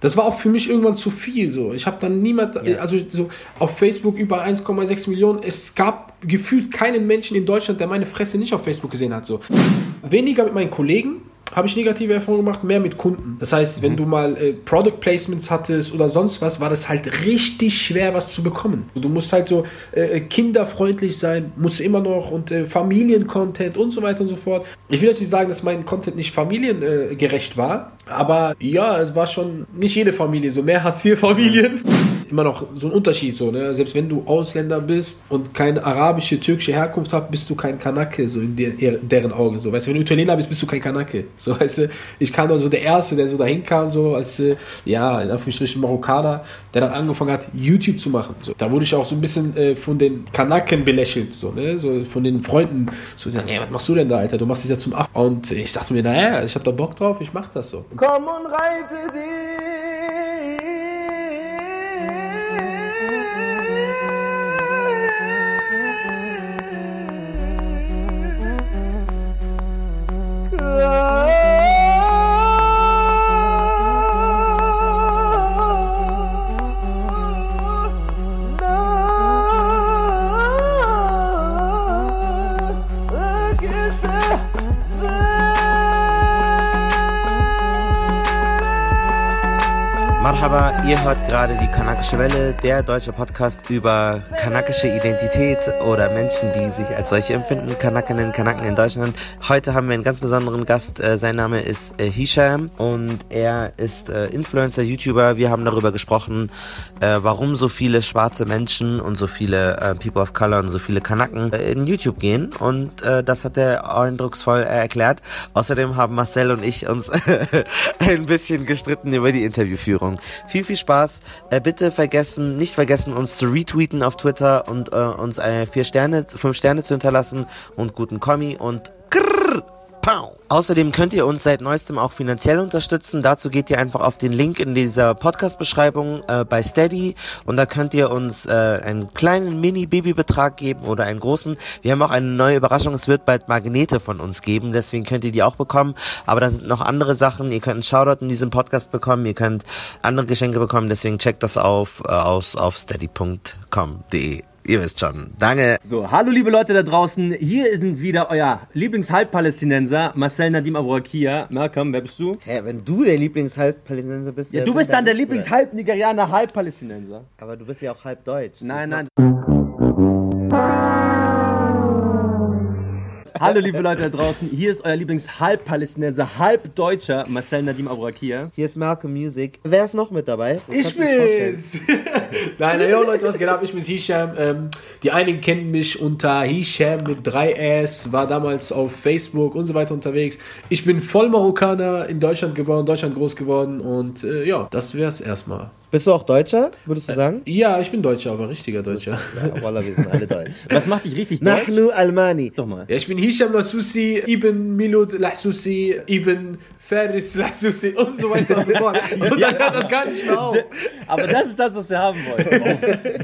Das war auch für mich irgendwann zu viel. So, ich habe dann niemand, Ja. also so auf Facebook über 1,6 Millionen. Es gab gefühlt keinen Menschen in Deutschland, der meine Fresse nicht auf Facebook gesehen hat. So weniger mit meinen Kollegen habe ich negative Erfahrungen gemacht, mehr mit Kunden. Das heißt, wenn du mal äh, Product Placements hattest oder sonst was, war das halt richtig schwer, was zu bekommen. Du musst halt so äh, kinderfreundlich sein, musst immer noch und äh, Familiencontent und so weiter und so fort. Ich will jetzt nicht sagen, dass mein Content nicht familiengerecht war, aber ja, es war schon nicht jede Familie, so mehr Hartz-IV-Familien. Immer noch so ein Unterschied, so, ne? Selbst wenn du Ausländer bist und keine arabische, türkische Herkunft hast, bist du kein Kanake, so in der, deren Augen, so. Weißt du, wenn du Italiener bist, bist du kein Kanake. So, weißt du, ich kam dann so der Erste, der so dahin kam, so als, äh, ja, in Anführungsstrichen Marokkaner, der dann angefangen hat, YouTube zu machen. So. Da wurde ich auch so ein bisschen äh, von den Kanaken belächelt, so, ne? So von den Freunden. So, die sagen, ey, was machst du denn da, Alter? Du machst dich ja zum Aff. Und ich dachte mir, naja, ich hab da Bock drauf, ich mach das so. Komm und reite Marhaba, ihr hört gerade die Kanakische Welle, der deutsche Podcast über kanakische Identität oder Menschen, die sich als solche empfinden, Kanakinnen, Kanaken in Deutschland. Heute haben wir einen ganz besonderen Gast, äh, sein Name ist äh, Hisham und er ist äh, Influencer, YouTuber. Wir haben darüber gesprochen, warum so viele schwarze Menschen und so viele People of Color und so viele Kanaken in YouTube gehen und das hat er eindrucksvoll erklärt. Außerdem haben Marcel und ich uns ein bisschen gestritten über die Interviewführung. Viel, viel Spaß. Äh, bitte vergessen, nicht vergessen, uns zu retweeten auf Twitter und äh, uns äh, vier Sterne, fünf Sterne zu hinterlassen und guten Kommi und grrr, pow. Außerdem könnt ihr uns seit neuestem auch finanziell unterstützen. Dazu geht ihr einfach auf den Link in dieser Podcast-Beschreibung äh, bei Steady und da könnt ihr uns äh, einen kleinen Mini-Baby-Betrag geben oder einen großen. Wir haben auch eine neue Überraschung. Es wird bald Magnete von uns geben, deswegen könnt ihr die auch bekommen. Aber da sind noch andere Sachen. Ihr könnt einen Shoutout in diesem Podcast bekommen. Ihr könnt andere Geschenke bekommen. Deswegen checkt das auf, äh, aus auf steady.com.de. Ihr wisst schon. Danke. So, hallo liebe Leute da draußen, hier sind wieder euer Lieblingshalbpalästinenser Marcel Nadim Aburakia. Malcolm, wer bist du? Hä, wenn du der Lieblingshalbpalästinenser bist, Ja, du bist dann der Lieblingshalb-Nigerianer, Halbpalästinenser. Aber du bist ja auch halb deutsch. Nein, nein. Hallo liebe Leute da draußen, hier ist euer Lieblingshalbpalästinenser, Halbdeutscher Marcel Nadim Aburakia. Hier ist Malcolm Music. Wer ist noch mit dabei? Ich dich vorstellen? bin's! Nein, nein, yo, Leute, was geht ab? Ich bin's Hisham. Ähm, die einigen kennen mich unter Hisham mit 3S, war damals auf Facebook und so weiter unterwegs. Ich bin voll Marokkaner, in Deutschland geboren, Deutschland groß geworden und äh, ja, das wär's erstmal. Bist du auch Deutscher, würdest du sagen? Ja, ich bin Deutscher, aber richtiger Deutscher. Ja, Wallah, wir sind alle deutsch. Was macht dich richtig deutsch? Nahnu Almani. Doch mal. Ja, ich bin Hisham Lassusi, Ibn Milud Lassusi, Ibn Faris Lassusi und so weiter und so fort. Und dann hört das gar nicht mehr auf. Aber das ist das, was wir haben wollen.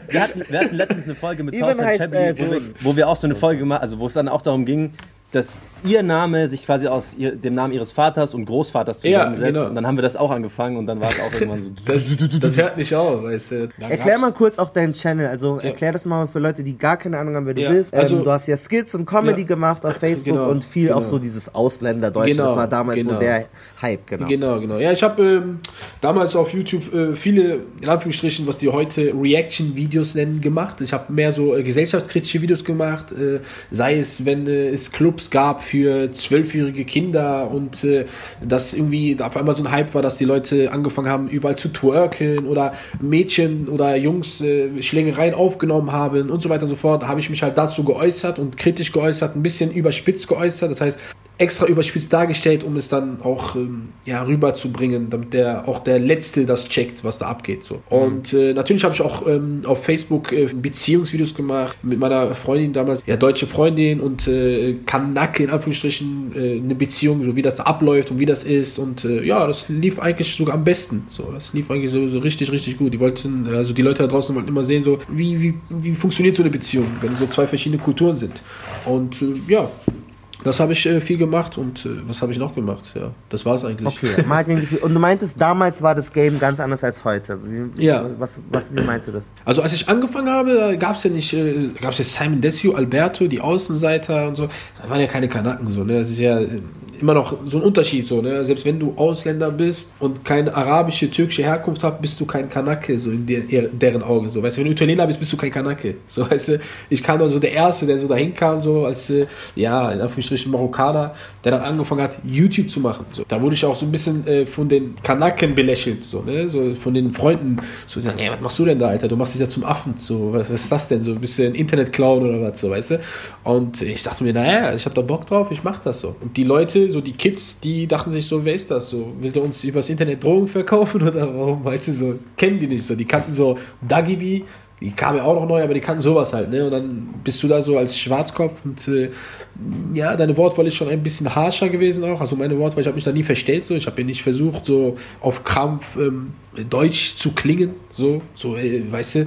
Wir hatten, wir hatten letztens eine Folge mit heißt, Chabby, äh, wo, wir, so- wo wir auch so eine Folge gemacht also wo es dann auch darum ging, dass ihr Name sich quasi aus ihr, dem Namen ihres Vaters und Großvaters Ja, zusammensetzt. genau. Und dann haben wir das auch angefangen und dann war es auch irgendwann so. Das, das hört nicht auf, weißt du. Erklär mal kurz auch deinen Channel. Also erklär das mal für Leute, die gar keine Ahnung haben, wer du Ja, bist. Ähm, also- du hast ja Skits und Comedy Ja. gemacht auf Facebook Genau, und viel genau. auch so dieses Ausländerdeutsch. Genau, das war damals so genau. der Hype, genau. Genau, genau. Ja, ich habe ähm, damals auf YouTube äh, viele, in Anführungsstrichen, was die heute Reaction-Videos nennen, gemacht. Ich habe mehr so äh, gesellschaftskritische Videos gemacht, äh, sei es, wenn äh, es Clubs gab für zwölfjährige Kinder und äh, dass irgendwie auf einmal so ein Hype war, dass die Leute angefangen haben, überall zu twerken oder Mädchen oder Jungs äh, Schlägereien aufgenommen haben und so weiter und so fort, habe ich mich halt dazu geäußert und kritisch geäußert, ein bisschen überspitzt geäußert. Das heißt, extra überspitzt dargestellt, um es dann auch ähm, ja, rüberzubringen, damit der auch der Letzte das checkt, was da abgeht. So. Und äh, natürlich habe ich auch ähm, auf Facebook äh, Beziehungsvideos gemacht mit meiner Freundin damals, ja, deutsche Freundin und äh, Kanake in Anführungsstrichen äh, eine Beziehung, so wie das da abläuft und wie das ist. Und äh, ja, das lief eigentlich sogar am besten. So, das lief eigentlich so, so richtig, richtig gut. Die wollten, also die Leute da draußen wollten immer sehen, so wie, wie, wie funktioniert so eine Beziehung, wenn so zwei verschiedene Kulturen sind. Und äh, ja, Das habe ich äh, viel gemacht und äh, was habe ich noch gemacht? Ja, das war es eigentlich. Okay, Martin, und du meintest, damals war das Game ganz anders als heute. Wie, Ja. Was, was, wie meinst du das? Also als ich angefangen habe, gab es ja nicht, äh, gab es ja Simon Desio, Alberto, die Außenseiter und so. Da waren ja keine Kanaken so, ne? Das ist ja äh, immer noch so ein Unterschied so, ne? Selbst wenn du Ausländer bist und keine arabische, türkische Herkunft hast, bist du kein Kanake, so in der, deren Augen. So, weißt du, wenn du Italiener bist, bist du kein Kanake. So, weißt du, ich kam dann so der Erste, der so dahin kam, so als, äh, ja, in Anführungsstrichen Marokkaner, der dann angefangen hat, YouTube zu machen. So, da wurde ich auch so ein bisschen äh, von den Kanaken belächelt, so, ne? So von den Freunden, so, die sagen, ey, was machst du denn da, Alter? Du machst dich ja zum Affen. So, was, was ist das denn? So ein bisschen Internet-Clown oder was, so, weißt du? Und ich dachte mir, naja, ich habe da Bock drauf, ich mach das so. Und die Leute, so die Kids, die dachten sich so, wer ist das so? Will der uns übers Internet Drogen verkaufen oder warum, weißt du, so, kennen die nicht so. Die kannten so Dagibi, die kam ja auch noch neu, aber die kannten sowas halt, ne? Und dann bist du da so als Schwarzkopf und äh, ja, deine Wortwahl ist schon ein bisschen harscher gewesen auch. Also meine Wortwahl, ich habe mich da nie verstellt so. Ich habe mir nicht versucht, so auf Krampf ähm, Deutsch zu klingen, so, so, äh, weißt du,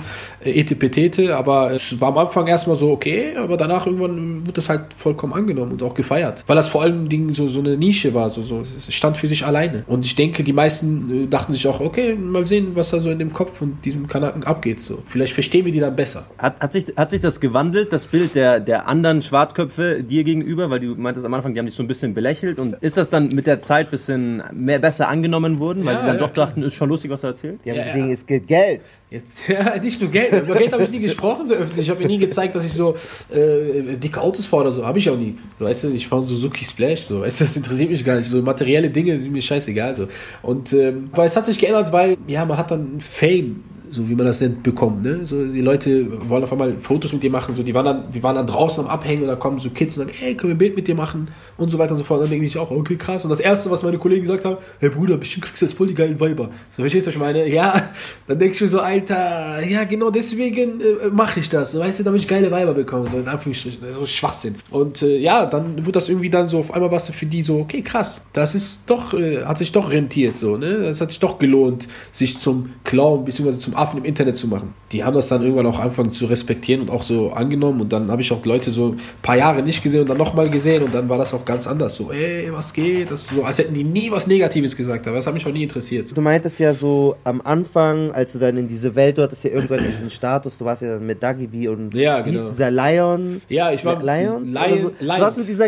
äh, etepetete, aber es war am Anfang erstmal so okay, aber danach irgendwann wurde das halt vollkommen angenommen und auch gefeiert, weil das vor allem Dingen so, so eine Nische war, so, so, es stand für sich alleine. Und ich denke, die meisten äh, dachten sich auch, okay, mal sehen, was da so in dem Kopf von diesem Kanaken abgeht, so. Vielleicht verstehen wir die dann besser. Hat, hat, sich, hat sich das gewandelt, das Bild der, der anderen Schwarzköpfe dir gegenüber? Weil du meintest am Anfang, die haben dich so ein bisschen belächelt. Und ist das dann mit der Zeit ein bisschen mehr, besser angenommen worden? Weil Ja, sie dann ja, doch dachten, ist schon lustig, was er erzählt? Die haben Ja, gesehen, es geht Geld. Jetzt, ja, nicht nur Geld. Über Geld habe ich nie gesprochen, so öffentlich. Ich habe mir nie gezeigt, dass ich so äh, dicke Autos fahre oder so. Habe ich auch nie. Weißt du, ich fahre Suzuki Splash, so. Weißt du, das interessiert mich gar nicht. So materielle Dinge sind mir scheißegal, so. Und, ähm, aber es hat sich geändert, weil, ja, man hat dann Fame so wie man das nennt, bekommen. Ne? So, die Leute wollen auf einmal Fotos mit dir machen. So, die waren dann, wir waren dann draußen am Abhängen und da kommen so Kids und sagen, ey, können wir ein Bild mit dir machen? Und so weiter und so fort. Und dann denke ich auch, okay, krass. Und das Erste, was meine Kollegen gesagt haben, hey Bruder, bestimmt kriegst du jetzt voll die geilen Weiber. So, verstehst du, was ich meine? Ja, dann denke ich mir so, Alter, ja, genau deswegen äh, mache ich das. Weißt du, damit ich geile Weiber bekomme. So in Anführungsstrichen. So Schwachsinn. Und äh, ja, dann wird das irgendwie dann so, auf einmal was für die so, okay, krass. Das ist doch, äh, hat sich doch rentiert, so, ne? Das hat sich doch gelohnt, sich zum Clown bzw. zum Affen im Internet zu machen. Die haben das dann irgendwann auch angefangen zu respektieren und auch so angenommen. Und dann habe ich auch Leute so ein paar Jahre nicht gesehen und dann nochmal gesehen und dann war das auch ganz anders. So, ey, was geht? Das so, als hätten die nie was Negatives gesagt. Aber das hat mich auch nie interessiert. Du meintest ja so am Anfang, als du dann in diese Welt, du hattest ja irgendwann diesen Status, du warst ja dann mit Dagibi und Ja, genau. dieser Lion? Ja, ich war- Lion? Lion- so. Du warst mit dieser,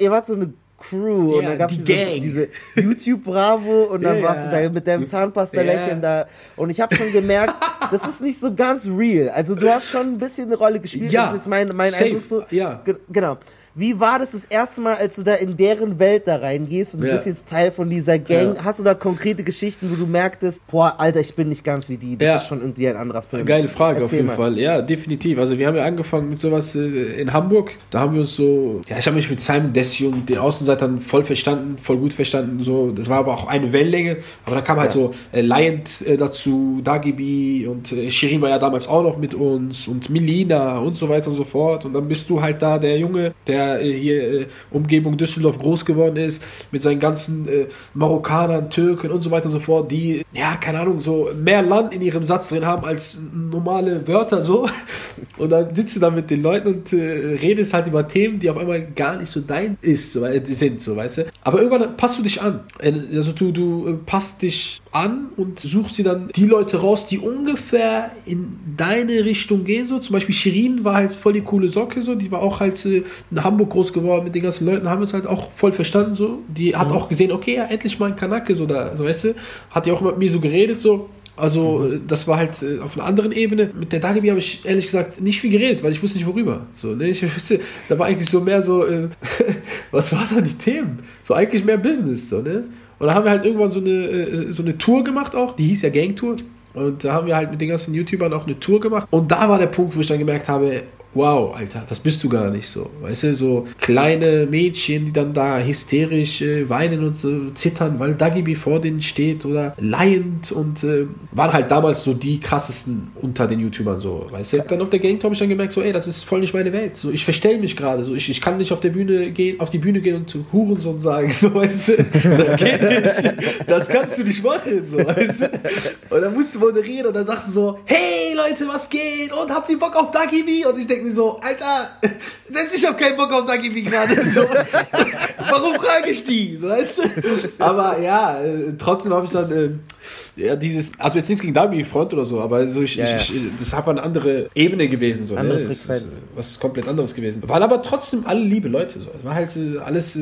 ihr wart so eine Crew und Ja, dann gab es die diese, diese YouTube Bravo und dann Ja, warst du da mit deinem Zahnpasta Ja. lächeln da und ich habe schon gemerkt, das ist nicht so ganz real. Also du hast schon ein bisschen eine Rolle gespielt, Ja, das ist jetzt mein, mein safe. Eindruck so. Ja. Ge genau. Wie war das das erste Mal, als du da in deren Welt da reingehst und du Ja. bist jetzt Teil von dieser Gang? Ja. Hast du da konkrete Geschichten, wo du merktest, boah, Alter, ich bin nicht ganz wie die, das Ja. ist schon irgendwie ein anderer Film? Geile Frage auf Erzähl jeden mal. Fall. Ja, definitiv. Also wir haben ja angefangen mit sowas äh, in Hamburg. Da haben wir uns so, ja, ich habe mich mit Simon Desio und den Außenseitern voll verstanden, voll gut verstanden. So, das war aber auch eine Wellenlänge. Aber dann kam halt so äh, Lion äh, dazu, Dagibi und äh, Shirin war ja damals auch noch mit uns und Melina und so weiter und so fort. Und dann bist du halt da der Junge, der äh, hier äh, Umgebung Düsseldorf groß geworden ist, mit seinen ganzen äh, Marokkanern, Türken und so weiter und so fort, die, ja, keine Ahnung, so mehr Land in ihrem Satz drin haben als normale Wörter so. Und dann sitzt du da mit den Leuten und äh, redest halt über Themen, die auf einmal gar nicht so dein ist, so, äh, sind, so, weißt du. Aber irgendwann passt du dich an. Äh, Also du, du passt dich an und suchst dir dann die Leute raus, die ungefähr in deine Richtung gehen, so. Zum Beispiel Shirin war halt voll die coole Socke, so. Die war auch halt äh, in Hamburg groß geworden mit den ganzen Leuten, haben uns halt auch voll verstanden, so. Die hat auch gesehen, okay, ja, endlich mal ein Kanake, so da, so, weißt du. Hat ja auch mit mir so geredet, so. Also, äh, das war halt äh, auf einer anderen Ebene. Mit der Dagibi habe ich ehrlich gesagt nicht viel geredet, weil ich wusste nicht worüber. So, ne? Ich wusste, da war eigentlich so mehr so, äh, was waren da die Themen? So eigentlich mehr Business, so, ne? Und da haben wir halt irgendwann so eine, äh, so eine Tour gemacht auch, die hieß ja Gangtour. Und da haben wir halt mit den ganzen YouTubern auch eine Tour gemacht. Und da war der Punkt, wo ich dann gemerkt habe, wow, Alter, das bist du gar nicht so. Weißt du, so kleine Mädchen, die dann da hysterisch äh, weinen und so zittern, weil Dagibi vor denen steht oder laiend und äh, waren halt damals so die krassesten unter den YouTubern so, weißt du. Dann auf der Gang habe ich dann gemerkt, so, ey, das ist voll nicht meine Welt. So, ich verstelle mich gerade, so, ich, ich kann nicht auf der Bühne gehen, auf die Bühne gehen und zu Hurensohn sagen, so, weißt du, das geht nicht. Das kannst du nicht machen, so, weißt du. Und dann musst du moderieren und dann sagst du so, hey Leute, was geht? Und habt ihr Bock auf Dagibi? Und ich denke denke mir so, Alter, selbst ich habe keinen Bock auf Dagibi gerade. So, warum frage ich die? So, weißt du? Aber ja, äh, trotzdem habe ich dann äh, ja, dieses, also jetzt nichts gegen Dabi Front oder so, aber so ich, Ja, ich, ja. ich, das hat eine andere Ebene gewesen. So, Andere ne? Frequenz. Ist, äh, was komplett anderes gewesen. Waren aber trotzdem alle liebe Leute. So. Es war halt äh, alles äh,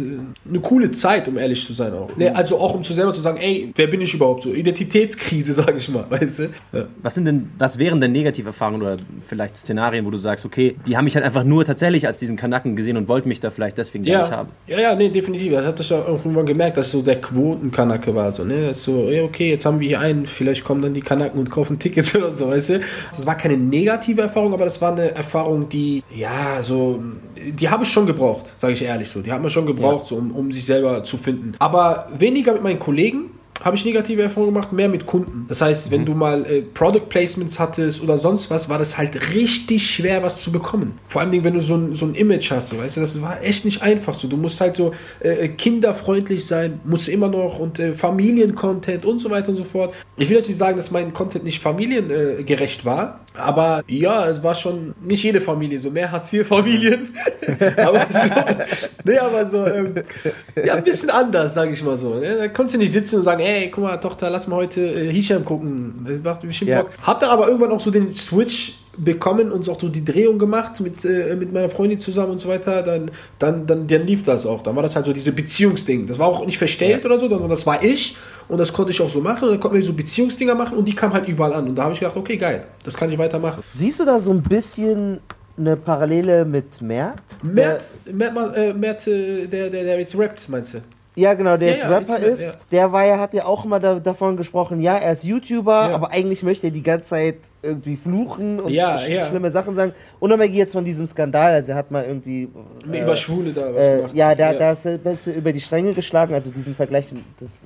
eine coole Zeit, um ehrlich zu sein auch. Ne, also auch um zu selber zu sagen, ey, wer bin ich überhaupt so? Identitätskrise, sage ich mal, weißt du? Ja. Was sind denn, was wären denn Negativerfahrungen oder vielleicht Szenarien, wo du sagst, okay, die haben mich halt einfach nur tatsächlich als diesen Kanaken gesehen und wollten mich da vielleicht deswegen gar nicht Ja, haben? ja, ja, nee, definitiv. Das hat das ja auch irgendwann gemerkt, dass so der Quotenkanake war. So, ne? Das so, ja, okay, jetzt haben wir hier einen, vielleicht kommen dann die Kanaken und kaufen Tickets oder so, weißt du? Das war keine negative Erfahrung, aber das war eine Erfahrung, die, ja, so, die habe ich schon gebraucht, sage ich ehrlich so. Die hat man schon gebraucht, so, um, um sich selber zu finden. Aber weniger mit meinen Kollegen, habe ich negative Erfahrungen gemacht, mehr mit Kunden. Das heißt, wenn du mal äh, Product Placements hattest oder sonst was, war das halt richtig schwer, was zu bekommen. Vor allem, wenn du so ein, so ein Image hast, so, weißt du, das war echt nicht einfach so. Du musst halt so äh, kinderfreundlich sein, musst immer noch und äh, Familiencontent und so weiter und so fort. Ich will jetzt nicht sagen, dass mein Content nicht familiengerecht äh, war, aber ja, es war schon nicht jede Familie, so mehr Hartz-IV-Familien. aber so, nee, aber so, ähm, ja, ein bisschen anders, sage ich mal so. Ne? Da konntest du nicht sitzen und sagen, ey, guck mal, Tochter, lass mal heute äh, Hisham gucken. Das macht bestimmt Ja. Bock. Hab dann aber irgendwann auch so den Switch bekommen und auch so die Drehung gemacht mit, äh, mit meiner Freundin zusammen und so weiter, dann, dann, dann, dann lief das auch. Dann war das halt so diese Beziehungsding. Das war auch nicht verstellt oder so, sondern das war ich und das konnte ich auch so machen und dann konnten wir so Beziehungsdinger machen und die kamen halt überall an. Und da habe ich gedacht, okay, geil, das kann ich weitermachen. Siehst du da so ein bisschen eine Parallele mit Mert? Mert, Mert, Mert, äh, Mert äh, der, der, der jetzt rappt, meinst du? Ja, genau, der Ja, jetzt ja, Rapper jetzt, ist, der war ja, hat ja auch immer da, davon gesprochen, ja, er ist YouTuber, aber eigentlich möchte er die ganze Zeit irgendwie fluchen und sch schlimme Sachen sagen. Unabhängig jetzt von diesem Skandal, also er hat mal irgendwie... Äh, über Schwule da was Äh, gemacht. ja, da, da ist er ein bisschen über die Stränge geschlagen, also diesen Vergleich, das,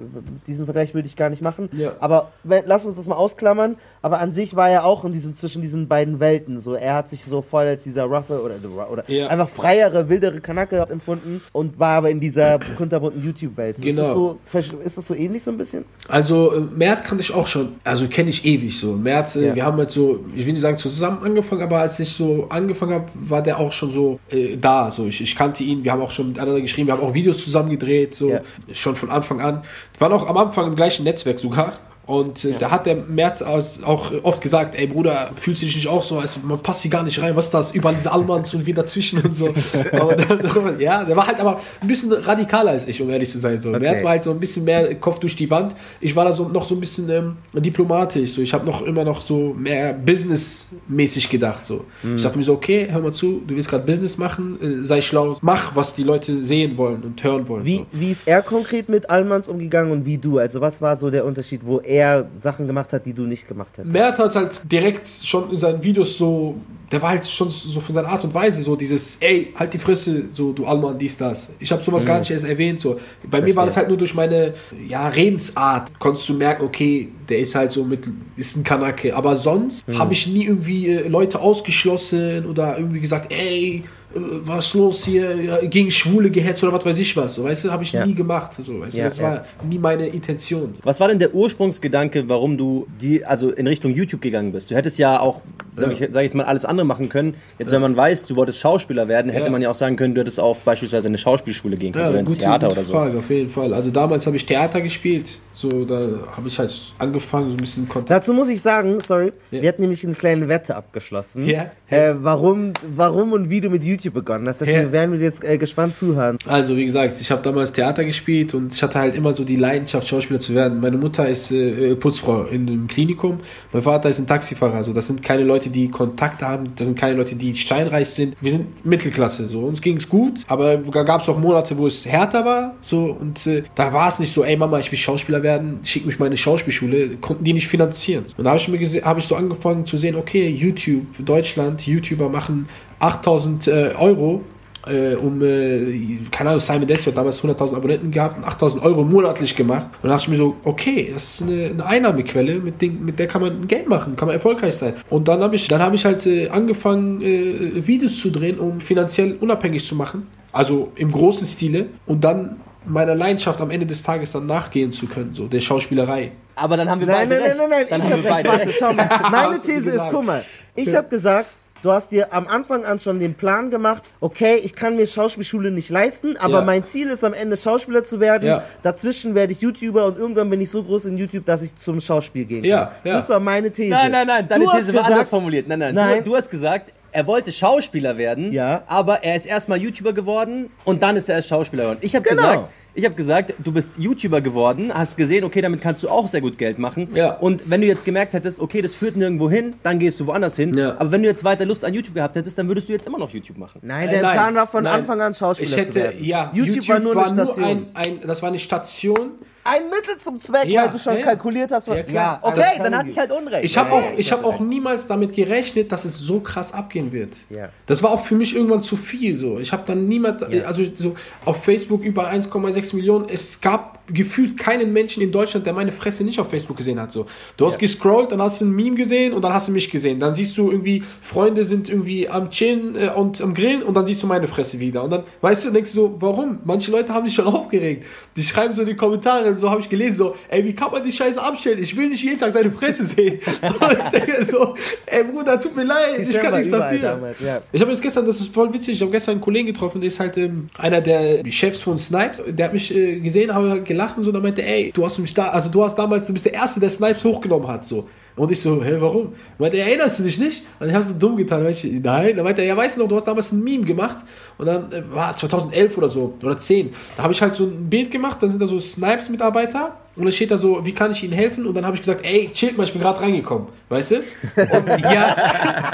diesen Vergleich würde ich gar nicht machen. Aber lass uns das mal ausklammern. Aber an sich war er auch in diesen, zwischen diesen beiden Welten. So, er hat sich so voll als dieser roughe oder, oder einfach freiere, wildere Kanake empfunden und war aber in dieser kunterbunten YouTube-Welt. Ist, Genau. das so, ist das so ähnlich so ein bisschen? Also äh, Mert kannte ich auch schon, also kenne ich ewig so. Mert, äh, Ja. wir haben halt so, ich will nicht sagen zusammen angefangen, aber als ich so angefangen habe, war der auch schon so äh, da. So ich, ich kannte ihn, wir haben auch schon miteinander geschrieben, wir haben auch Videos zusammen gedreht, so Ja. schon von Anfang an. Wir waren auch am Anfang im gleichen Netzwerk sogar. Und äh, da hat der Mert auch oft gesagt, ey Bruder, fühlst du dich nicht auch so, als man passt hier gar nicht rein, was ist das? Überall diese Almans und wir dazwischen und so. dann, ja, der war halt aber ein bisschen radikaler als ich, um ehrlich zu sein. So. Okay. Mert war halt so ein bisschen mehr Kopf durch die Wand. Ich war da so noch so ein bisschen ähm, diplomatisch. So. Ich habe noch immer noch so mehr businessmäßig gedacht. So. Mhm. Ich dachte mir so, okay, hör mal zu, du willst gerade Business machen, äh, sei schlau, mach, was die Leute sehen wollen und hören wollen. Wie, so. wie ist er konkret mit Almans umgegangen und wie du? Also was war so der Unterschied, wo er Sachen gemacht hat, die du nicht gemacht hättest? Mert hat halt direkt schon in seinen Videos so, der war halt schon so von seiner Art und Weise so dieses, ey, halt die Fresse, so du Alman, dies, das. Ich habe sowas gar nicht erst erwähnt. So. Bei mir war das halt nur durch meine ja, Redensart, konntest du merken, okay, der ist halt so mit, ist ein Kanake. Aber sonst habe ich nie irgendwie äh, Leute ausgeschlossen oder irgendwie gesagt, ey, was ist los hier, gegen Schwule gehetzt oder was weiß ich was. So, weißt du, habe ich Ja. nie gemacht. So, weißt du, Ja, das ja. war nie meine Intention. Was war denn der Ursprungsgedanke, warum du die, also in Richtung YouTube gegangen bist? Du hättest ja auch, sag ich, sag jetzt mal, alles andere machen können. Jetzt, wenn man weiß, du wolltest Schauspieler werden, hätte man ja auch sagen können, du hättest auf beispielsweise eine Schauspielschule gehen können, oder ins Theater gute oder so. Frage, auf jeden Fall. Also damals habe ich Theater gespielt. So, da habe ich halt angefangen, so ein bisschen Kontakt. Dazu muss ich sagen, sorry, Ja. wir hatten nämlich eine kleine Wette abgeschlossen, Ja. äh, warum, warum und wie du mit YouTube begonnen hast. Deswegen Ja. werden wir jetzt äh, gespannt zuhören. Also, wie gesagt, ich habe damals Theater gespielt und ich hatte halt immer so die Leidenschaft, Schauspieler zu werden. Meine Mutter ist äh, Putzfrau in einem Klinikum. Mein Vater ist ein Taxifahrer. Also, das sind keine Leute, die Kontakte haben. Das sind keine Leute, die steinreich sind. Wir sind Mittelklasse. So, uns ging's gut. Aber da gab es auch Monate, wo es härter war. So, und äh, da war es nicht so, ey Mama, ich will Schauspieler werden. Schick mich mal in eine Schauspielschule. Konnten die nicht finanzieren. Und da habe ich mir habe ich so angefangen zu sehen, okay, YouTube, Deutschland, YouTuber machen 8000 äh, Euro äh, um, äh, keine Ahnung, Simon Desio hat damals 100.000 Abonnenten gehabt und 8.000 Euro monatlich gemacht. Und da dachte ich mir so, okay, das ist eine, eine Einnahmequelle, mit, den, mit der kann man Geld machen, kann man erfolgreich sein. Und dann habe ich, dann habe ich halt äh, angefangen, äh, Videos zu drehen, um finanziell unabhängig zu machen. Also im großen Stile. Und dann meiner Leidenschaft am Ende des Tages dann nachgehen zu können, so der Schauspielerei. Aber dann haben wir Nein, beide nein, nein, nein, nein, Dann ich habe wir recht. beide Warte, schau mal. Meine These ist, guck mal, ich habe gesagt, du hast dir am Anfang an schon den Plan gemacht, okay, ich kann mir Schauspielschule nicht leisten, aber Ja. mein Ziel ist am Ende Schauspieler zu werden. Ja. Dazwischen werde ich YouTuber und irgendwann bin ich so groß in YouTube, dass ich zum Schauspiel gehen kann. Ja, ja. Das war meine These. Nein, nein, nein, deine Du These war gesagt- anders formuliert. Nein, nein, Nein. Du, du hast gesagt, er wollte Schauspieler werden, Ja. aber er ist erstmal YouTuber geworden und dann ist er erst Schauspieler geworden. Ich habe Genau. gesagt, ich habe gesagt, du bist YouTuber geworden, hast gesehen, okay, damit kannst du auch sehr gut Geld machen. Ja. Und wenn du jetzt gemerkt hättest, okay, das führt nirgendwo hin, dann gehst du woanders hin. Ja. Aber wenn du jetzt weiter Lust an YouTube gehabt hättest, dann würdest du jetzt immer noch YouTube machen. Nein, Äh, der nein, Plan war von nein. Anfang an Schauspieler Ich hätte, zu werden. ja, YouTube, war nur eine Station. ein, ein, das war eine Station. Ein Mittel zum Zweck, Ja, weil du schon ja, ja. kalkuliert hast. was- Ja, klar. Okay, dann hatte ich halt Unrecht. Ich habe Ja, auch, ja, ich hab auch niemals damit gerechnet, dass es so krass abgehen wird. Ja. Das war auch für mich irgendwann zu viel. So. Ich habe dann niemand, Ja. also so auf Facebook über 1,6 Millionen. Es gab gefühlt keinen Menschen in Deutschland, der meine Fresse nicht auf Facebook gesehen hat. So. Du hast gescrollt, dann hast du ein Meme gesehen und dann hast du mich gesehen. Dann siehst du irgendwie, Freunde sind irgendwie am Chillen äh, und am Grillen und dann siehst du meine Fresse wieder. Und dann, weißt du, denkst du so, warum? Manche Leute haben sich schon aufgeregt. Die schreiben so in die Kommentare, so habe ich gelesen, so, ey, wie kann man die Scheiße abstellen? Ich will nicht jeden Tag seine Fresse sehen. und ich denke so, ey Bruder, tut mir leid, Die ich kann nichts dafür. ja. Ich habe jetzt gestern, das ist voll witzig, ich habe gestern einen Kollegen getroffen, der ist halt ähm, einer der Chefs von Snipes. Der hat mich äh, gesehen, habe halt gelacht und so, und meinte, ey, du hast mich da, also du hast damals, du bist der Erste, der Snipes hochgenommen hat, so. Und ich so, hä, warum? Meinte er, erinnerst du dich nicht? Und ich habe so dumm getan. Ich, nein. Dann meinte er, ja, weißt du noch, du hast damals ein Meme gemacht. Und dann äh, war 2011 oder so, oder 10. Da habe ich halt so ein Bild gemacht, dann sind da so Snipes-Mitarbeiter. Und dann steht da so, wie kann ich ihnen helfen? Und dann habe ich gesagt, ey, chillt mal, ich bin gerade reingekommen. Weißt du? Und ja.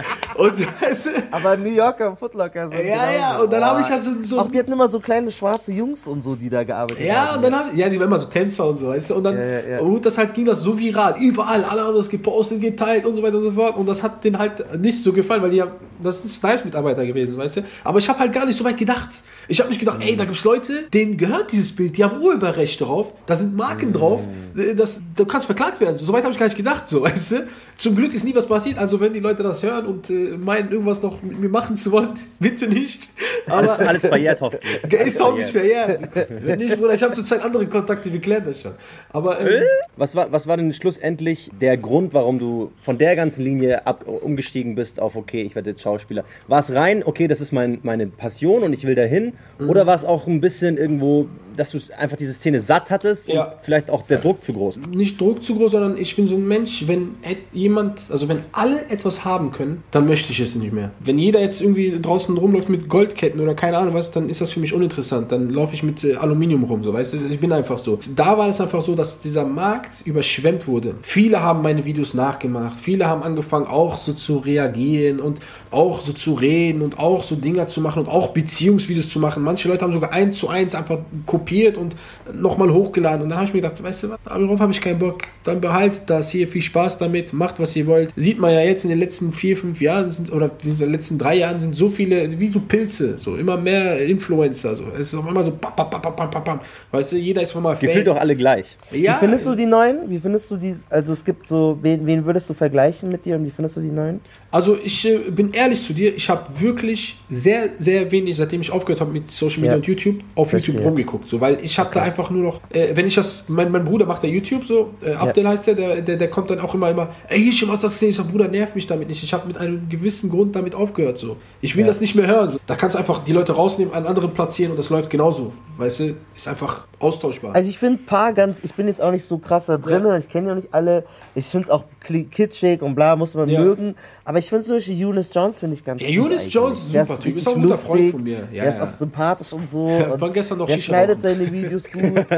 Und weißt du, Aber New Yorker Footlocker sind ja, ja, genauso. und dann habe ich ja so, Auch die hatten immer so kleine schwarze Jungs und so, die da gearbeitet ja, haben. und dann haben, ja, die waren immer so Tänzer und so, weißt du, und dann, Ja, ja, ja. und das halt ging das so viral, überall, alle haben das gepostet, geteilt und so weiter und so fort, und das hat denen halt nicht so gefallen, weil die ja, das ist Snipes-Mitarbeiter gewesen, weißt du, aber ich habe halt gar nicht so weit gedacht. Ich habe nicht gedacht, ey, da gibt's Leute, denen gehört dieses Bild, die haben Urheberrecht drauf, da sind Marken drauf, äh, das, du kannst verklagt werden, so weit habe ich gar nicht gedacht, so, weißt du. Zum Glück ist nie was passiert, also wenn die Leute das hören und äh, meinen, irgendwas noch mit mir machen zu wollen, bitte nicht. Alles, alles verjährt hoffentlich. Ist auch nicht verjährt. Wenn nicht, Bruder, ich habe zurzeit andere Kontakte, wir klären das schon. Aber ähm, Was war, was war denn schlussendlich der Grund, warum du von der ganzen Linie ab, umgestiegen bist auf, okay, ich werde jetzt Schauspieler? War es rein, okay, das ist mein, meine Passion und ich will dahin? Mhm. Oder war es auch ein bisschen irgendwo, dass du einfach diese Szene satt hattest und Ja. vielleicht auch der Druck zu groß? nicht Druck zu groß, sondern ich bin so ein Mensch, wenn jemand, also wenn alle etwas haben können, dann möchte ich es nicht mehr. Wenn jeder jetzt irgendwie draußen rumläuft mit Goldketten oder keine Ahnung was, dann ist das für mich uninteressant. Dann laufe ich mit äh, Aluminium rum, so, weißt du, ich bin einfach so. Da war es einfach so, dass dieser Markt überschwemmt wurde. Viele haben meine Videos nachgemacht, viele haben angefangen auch so zu reagieren und auch so zu reden und auch so Dinger zu machen und auch Beziehungsvideos zu machen. Manche Leute haben sogar eins zu eins einfach kopiert und nochmal hochgeladen. Und da habe ich mir gedacht, weißt du was, darauf habe ich keinen Bock. Dann behaltet das hier, viel Spaß damit, macht was ihr wollt. Sieht man ja jetzt in den letzten vier, fünf Jahren sind, oder in den letzten drei Jahren sind so viele, wie so Pilze, so immer mehr Influencer. So. Es ist auf einmal so, bam, bam, bam, bam, bam, bam. Weißt du, jeder ist auf einmal Gefühlt doch alle gleich. Ja, Wie findest du die neuen? Wie findest du die? Also es gibt so, wen, wen würdest du vergleichen mit dir und wie findest du die neuen? Also ich äh, bin ehrlich zu dir, ich habe wirklich sehr, sehr wenig, seitdem ich aufgehört habe mit Social Media Ja. und YouTube, auf Verstehe. YouTube rumgeguckt. So, weil ich habe da einfach nur noch, äh, wenn ich das, mein, mein Bruder macht ja YouTube so, äh, Abdel heißt der, der, der, der kommt dann auch immer, immer, ey, hier schon was das gesehen, ich sag, Bruder, nerv mich damit nicht. Ich habe mit einem gewissen Grund damit aufgehört. So. Ich will Ja. das nicht mehr hören. So. Da kannst du einfach die Leute rausnehmen, an anderen platzieren und das läuft genauso. Weißt du, ist einfach austauschbar. Also ich finde paar ganz, ich bin jetzt auch nicht so krass da drin, Ja. ich kenne ja nicht alle. Ich finde es auch kitschig und bla, muss man Ja. mögen. Aber ich finde zum Beispiel Eunice Jones finde ich ganz Ja, gut Eunice eigentlich. Jones ist Der super ist Typ, ist richtig auch ein guter Freund lustig, von mir. Ja, der ist ja. auch sympathisch und so. Und war gestern noch der Shisha schneidet rauchen. seine Videos gut.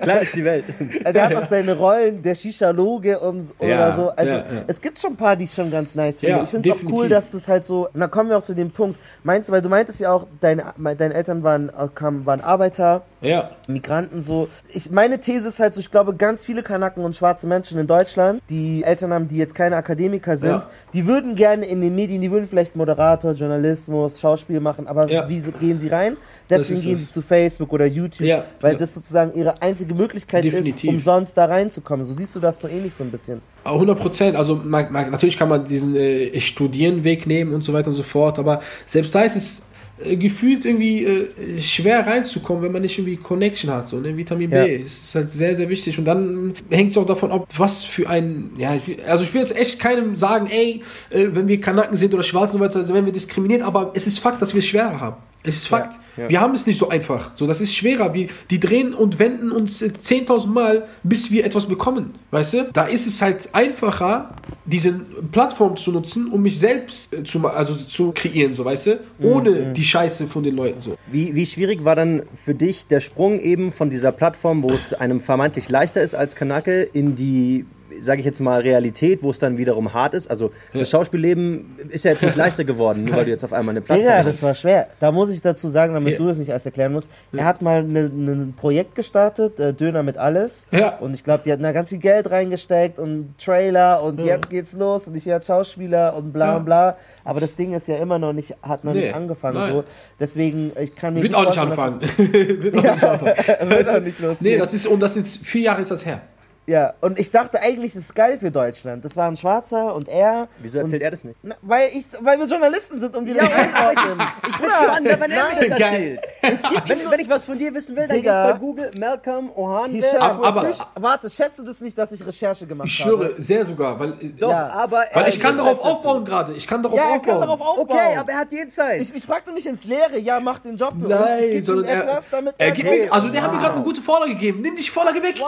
Klar ist die Welt. der hat auch seine Rollen, der Shisha-Loge und oder Ja, so. Also ja, ja. es gibt schon ein paar, die ich schon ganz nice finde. Ja, ich finde es auch cool, dass das halt so. Und dann kommen wir auch zu dem Punkt. Meinst du, weil du meintest ja auch, deine, deine Eltern waren, äh, kamen, waren Arbeiter. Ja. Migranten so. Ich, meine These ist halt so, ich glaube, ganz viele Kanaken und schwarze Menschen in Deutschland, die Eltern haben, die jetzt keine Akademiker sind, Ja. die würden gerne in den Medien, die würden vielleicht Moderator, Journalismus, Schauspiel machen, aber Ja. wie gehen sie rein? Deswegen ist gehen sie zu Facebook oder YouTube, Ja, weil das sozusagen ihre einzige Möglichkeit ist, Definitiv. umsonst da reinzukommen. So siehst du das so ähnlich so ein bisschen. 100 Prozent. Also man, man, natürlich kann man diesen äh, Studienweg nehmen und so weiter und so fort, aber selbst da ist es äh, gefühlt irgendwie äh, schwer reinzukommen, wenn man nicht irgendwie Connection hat. So, ne? Vitamin Ja. B ist halt sehr, sehr wichtig. Und dann hängt es auch davon ab, was für ein, ja, ich will, also ich will jetzt echt keinem sagen, ey, äh, wenn wir Kanaken sind oder Schwarzen und so weiter, also werden wir diskriminiert, aber es ist Fakt, dass wir es schwerer haben. Es ist Fakt. ja. Wir haben es nicht so einfach. So, das ist schwerer. Wir, die drehen und wenden uns äh, 10.000 Mal, bis wir etwas bekommen. Weißt du? Da ist es halt einfacher, diese Plattform zu nutzen, um mich selbst äh, zu, also zu kreieren, so, weißt du? Ohne die Scheiße von den Leuten, so. Wie, wie schwierig war dann für dich der Sprung eben von dieser Plattform, wo es einem vermeintlich leichter ist als Kanake, in die, sage ich jetzt mal, Realität, wo es dann wiederum hart ist? Also das Schauspielleben ist ja jetzt nicht leichter geworden, nur weil du jetzt auf einmal eine Plattform hast. das war schwer. Da muss ich dazu sagen, damit Ja. du das nicht alles erklären musst. Er hat mal ne- ne- ein Projekt gestartet, äh, Döner mit alles. Ja. Und ich glaube, die hatten da ganz viel Geld reingesteckt und Trailer und jetzt geht's los und ich werde Schauspieler und bla Ja. bla. Aber das Ding ist ja immer noch nicht, hat noch Nee, nicht angefangen. nein. So. Deswegen, ich kann mir Wird gut auch nicht vorstellen, dass anfangen. Wird auch nicht anfangen. Wird auch nicht losgehen. Nee, das ist, und das sind vier Jahre ist das her. Ja, und ich dachte eigentlich, das ist geil für Deutschland. Das war ein Schwarzer und er. Wieso erzählt er das nicht? Na, weil, ich, weil wir Journalisten sind und wir das einordnen. Ich bin spannend, wenn er mir das Geil. erzählt. wenn, wenn ich was von dir wissen will, dann Digga. geh bei Google Malcolm Ohan. Hisham, Aber- warte, schätzt du das nicht, dass ich Recherche gemacht Ich habe? schwöre, sehr sogar. Weil, äh, Doch, Ja. aber weil er ich kann darauf dazu. aufbauen gerade. Ich kann darauf Ja, er aufbauen. kann darauf aufbauen. Okay, aber er hat die Zeit. ich, ich frag doch nicht ins Leere, ja, mach den Job für uns. Nein, Ich gebe ihm sondern er, etwas, damit er gibt Hey, mir, also der hat mir gerade eine gute Vorlage gegeben. Nimm die Vorlage weg.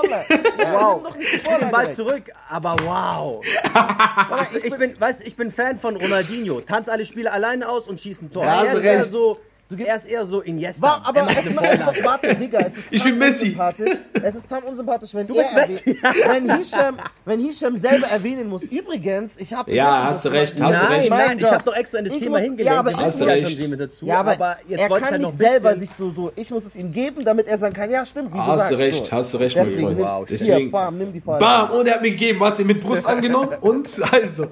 Ja, Wow. Doch nicht Ich den Ball zurück, aber wow. Ich, ich, bin, weißt, du, ich bin Fan von Ronaldinho. Tanz alle Spiele alleine aus und schießt ein Tor. Ja, er, ist eher so, er ist eher so Iniesta. War, aber Er es, warte, Digga, es ist Ich bin Messi. Es ist Tom unsympathisch, wenn Du er bist Messi. wenn Hisham, wenn Hisham selber erwähnen muss. Übrigens, ich habe Ja, hast du recht, hast du Nein, recht. nein, ich habe doch extra in das Ich Thema muss- hingelegt. ja, aber ich wissen muss- ja schon dazu. Ja, aber, jetzt er wollte ich kann halt noch nicht ein selber bisschen- sich so, so, ich muss es ihm geben, damit er sagen kann, ja stimmt, wie du Hast sagst. du recht, so. hast du recht, mein Deswegen, Freund. nimm, Wow, hier, deswegen- bam, nimm die Vorlage. Bam! Und er hat mir gegeben, warte, mit Brust angenommen und also.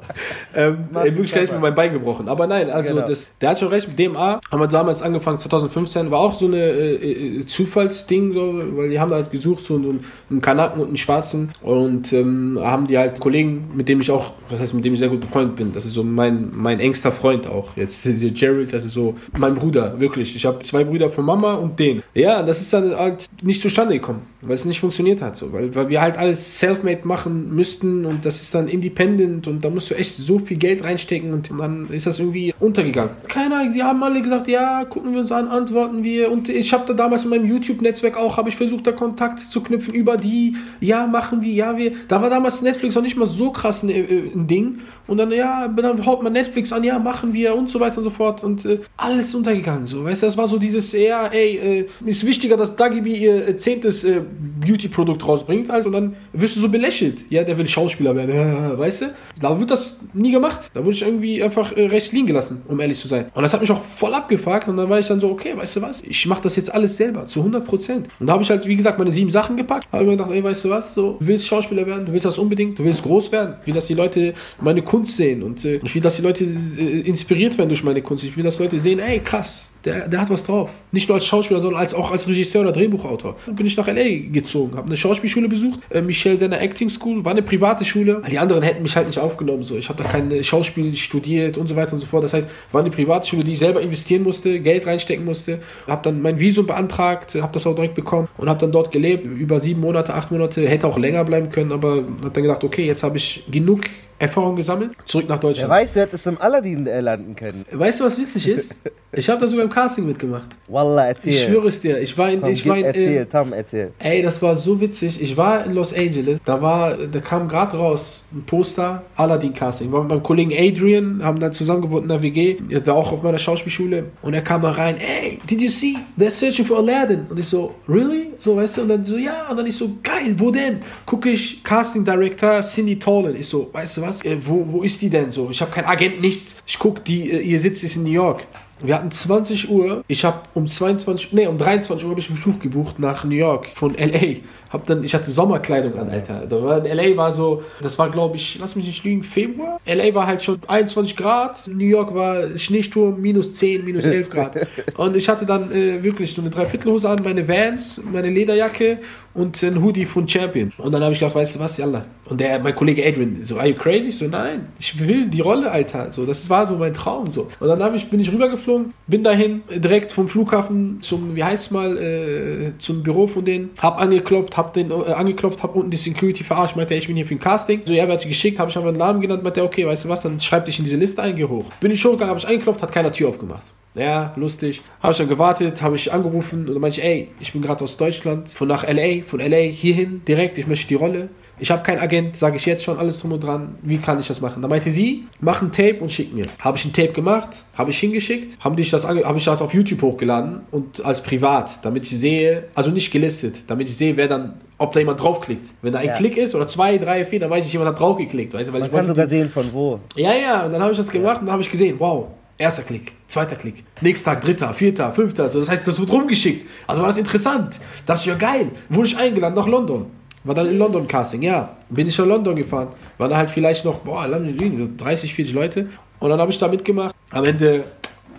Ähm, in Wirklichkeit ist mir mein Bein gebrochen. Aber nein, also Genau. das, der hat schon recht mit DMA. Haben wir damals angefangen, 2015, war auch so eine äh, äh, Zufallsding, so, weil die haben halt gesucht, so einen, einen Kanaken und einen Schwarzen. Und ähm, haben die halt Kollegen, mit dem ich auch, was heißt, mit dem ich sehr gut befreundet bin. Das ist so mein, mein engster Freund auch. Jetzt der Gerald, das ist so mein Bruder, wirklich. Ich habe zwei Brüder von Mama und den. Ja, das ist dann halt nicht zustande gekommen, weil es nicht funktioniert hat. So, weil, weil wir halt alles self-made machen müssten und das ist dann independent und da musst du echt so viel Geld reinstecken und dann ist das irgendwie untergegangen. Keine Ahnung, die haben alle gesagt, ja, gucken wir uns an, antworten wir. Und ich habe da damals in meinem YouTube-Netzwerk auch, habe ich versucht, da Kontakt zu knüpfen über die, ja, machen wir, ja, wir, da war damals Netflix noch nicht mal so krass ein, äh, ein Ding und dann, ja, dann haut man Netflix an, ja, machen wir und so weiter und so fort. Und äh, alles untergegangen, so, weißt du, das war so dieses, ja, ey, äh, ist wichtiger, dass Dagibi ihr äh, zehntes äh, Beauty-Produkt rausbringt, also dann wirst du so belächelt, ja, der will Schauspieler werden, weißt du, da wird das nie gemacht, da wurde ich irgendwie einfach äh, rechts liegen gelassen, um ehrlich zu sein. Und das hat mich auch voll abgefuckt und dann war ich dann so, okay, weißt du was, ich mache das jetzt alles selber, zu 100 Prozent. Und da habe ich halt, wie gesagt, meine sieben Sachen gepackt, habe mir gedacht, ey, weißt du was, so, du willst Schauspieler werden, du willst das unbedingt, du willst groß werden, will, dass die Leute meine Kunst sehen und äh, ich will, dass die Leute äh, inspiriert werden durch meine Kunst, ich will, dass Leute sehen, ey, krass, der, der hat was drauf. Nicht nur als Schauspieler, sondern als, auch als Regisseur oder Drehbuchautor. Dann bin ich nach L.A. gezogen, habe eine Schauspielschule besucht, äh, Michelle Denner Acting School, war eine private Schule. Die anderen hätten mich halt nicht aufgenommen. So. Ich habe da kein Schauspiel studiert und so weiter und so fort. Das heißt, war eine private Schule, die ich selber investieren musste, Geld reinstecken musste. Habe dann mein Visum beantragt, habe das auch direkt bekommen und habe dann dort gelebt. Über sieben Monate, acht Monate, hätte auch länger bleiben können, aber habe dann gedacht, okay, jetzt habe ich genug Erfahrung gesammelt, zurück nach Wer Deutschland. weiß, du hättest im Aladdin äh, landen können. Weißt du, was witzig ist? Ich habe da sogar im Casting mitgemacht. Wallah, erzähl. Ich schwöre es dir. Ich war in, Komm, ich war in, erzähl, äh, Tom, erzähl. ey, das war so witzig. Ich war in Los Angeles. Da war, da kam gerade raus ein Poster Aladdin Casting. War mit meinem Kollegen Adrian, haben dann zusammen gewohnt in der WG. War auch auf meiner Schauspielschule. Und er kam da rein. Ey, did you see? They're searching for Aladdin. Und ich so, really? So, weißt du? Und dann so, ja. Und dann ich so, geil. Wo denn? Gucke ich Casting Director Cindy Tolan. Ich so, weißt du was? Äh, wo, wo ist die denn so? Ich habe keinen Agent, nichts. Ich guck, die, äh, ihr Sitz ist in New York. Wir hatten 20 Uhr. Ich habe um 22, nee, um 23 Uhr habe ich einen Flug gebucht nach New York von LA. Hab dann, ich hatte Sommerkleidung an, Alter. Da war, in LA war so, das war glaube ich, lass mich nicht lügen, Februar. LA war halt schon 21 Grad. New York war Schneesturm, minus 10, minus 11 Grad. Und ich hatte dann äh, wirklich so eine Dreiviertelhose an, meine Vans, meine Lederjacke und ein Hoodie von Champion. Und dann habe ich gedacht, weißt du was, yalla. Und der, mein Kollege Adrian, so, are you crazy? Ich so, nein, ich will die Rolle, Alter. So, das war so mein Traum, so. Und dann hab ich, bin ich rübergeflogen bin dahin, direkt vom Flughafen zum, wie heißt mal, äh, zum Büro von denen, hab angeklopft, hab den äh, angeklopft, hab unten die Security verarscht, meinte, ich bin hier für ein Casting. So, er wird geschickt, habe ich einfach einen Namen genannt, meinte, okay, weißt du was, dann schreib dich in diese Liste ein, geh hoch. Bin ich hochgegangen, habe ich angeklopft, hat keiner Tür aufgemacht. Ja, lustig. Habe ich dann gewartet, habe ich angerufen und dann meinte ich, ey, ich bin gerade aus Deutschland, von nach LA, von LA hierhin, direkt, ich möchte die Rolle. Ich habe keinen Agent, sage ich jetzt schon, alles drum und dran. Wie kann ich das machen? Da meinte sie, mach ein Tape und schick mir. Habe ich ein Tape gemacht, habe ich hingeschickt, habe ich das, hab ich das auf YouTube hochgeladen und als privat, damit ich sehe, also nicht gelistet, damit ich sehe, wer dann, ob da jemand draufklickt. Wenn da ein Ja. Klick ist oder zwei, drei, vier, dann weiß ich, jemand hat draufgeklickt. Weißt du, weil Man ich kann sogar sehen, von wo. ja, ja, und dann habe ich das gemacht und dann habe ich gesehen, wow, erster Klick, zweiter Klick, nächster Tag, dritter, vierter, fünfter, so, das heißt, das wird rumgeschickt. Also war das interessant. Dachte ich, ja geil, wurde ich eingeladen nach London. War dann in London Casting, ja. Bin ich nach London gefahren. War da halt vielleicht noch, boah, lange liegen, so 30, 40 Leute. Und dann habe ich da mitgemacht. Am Ende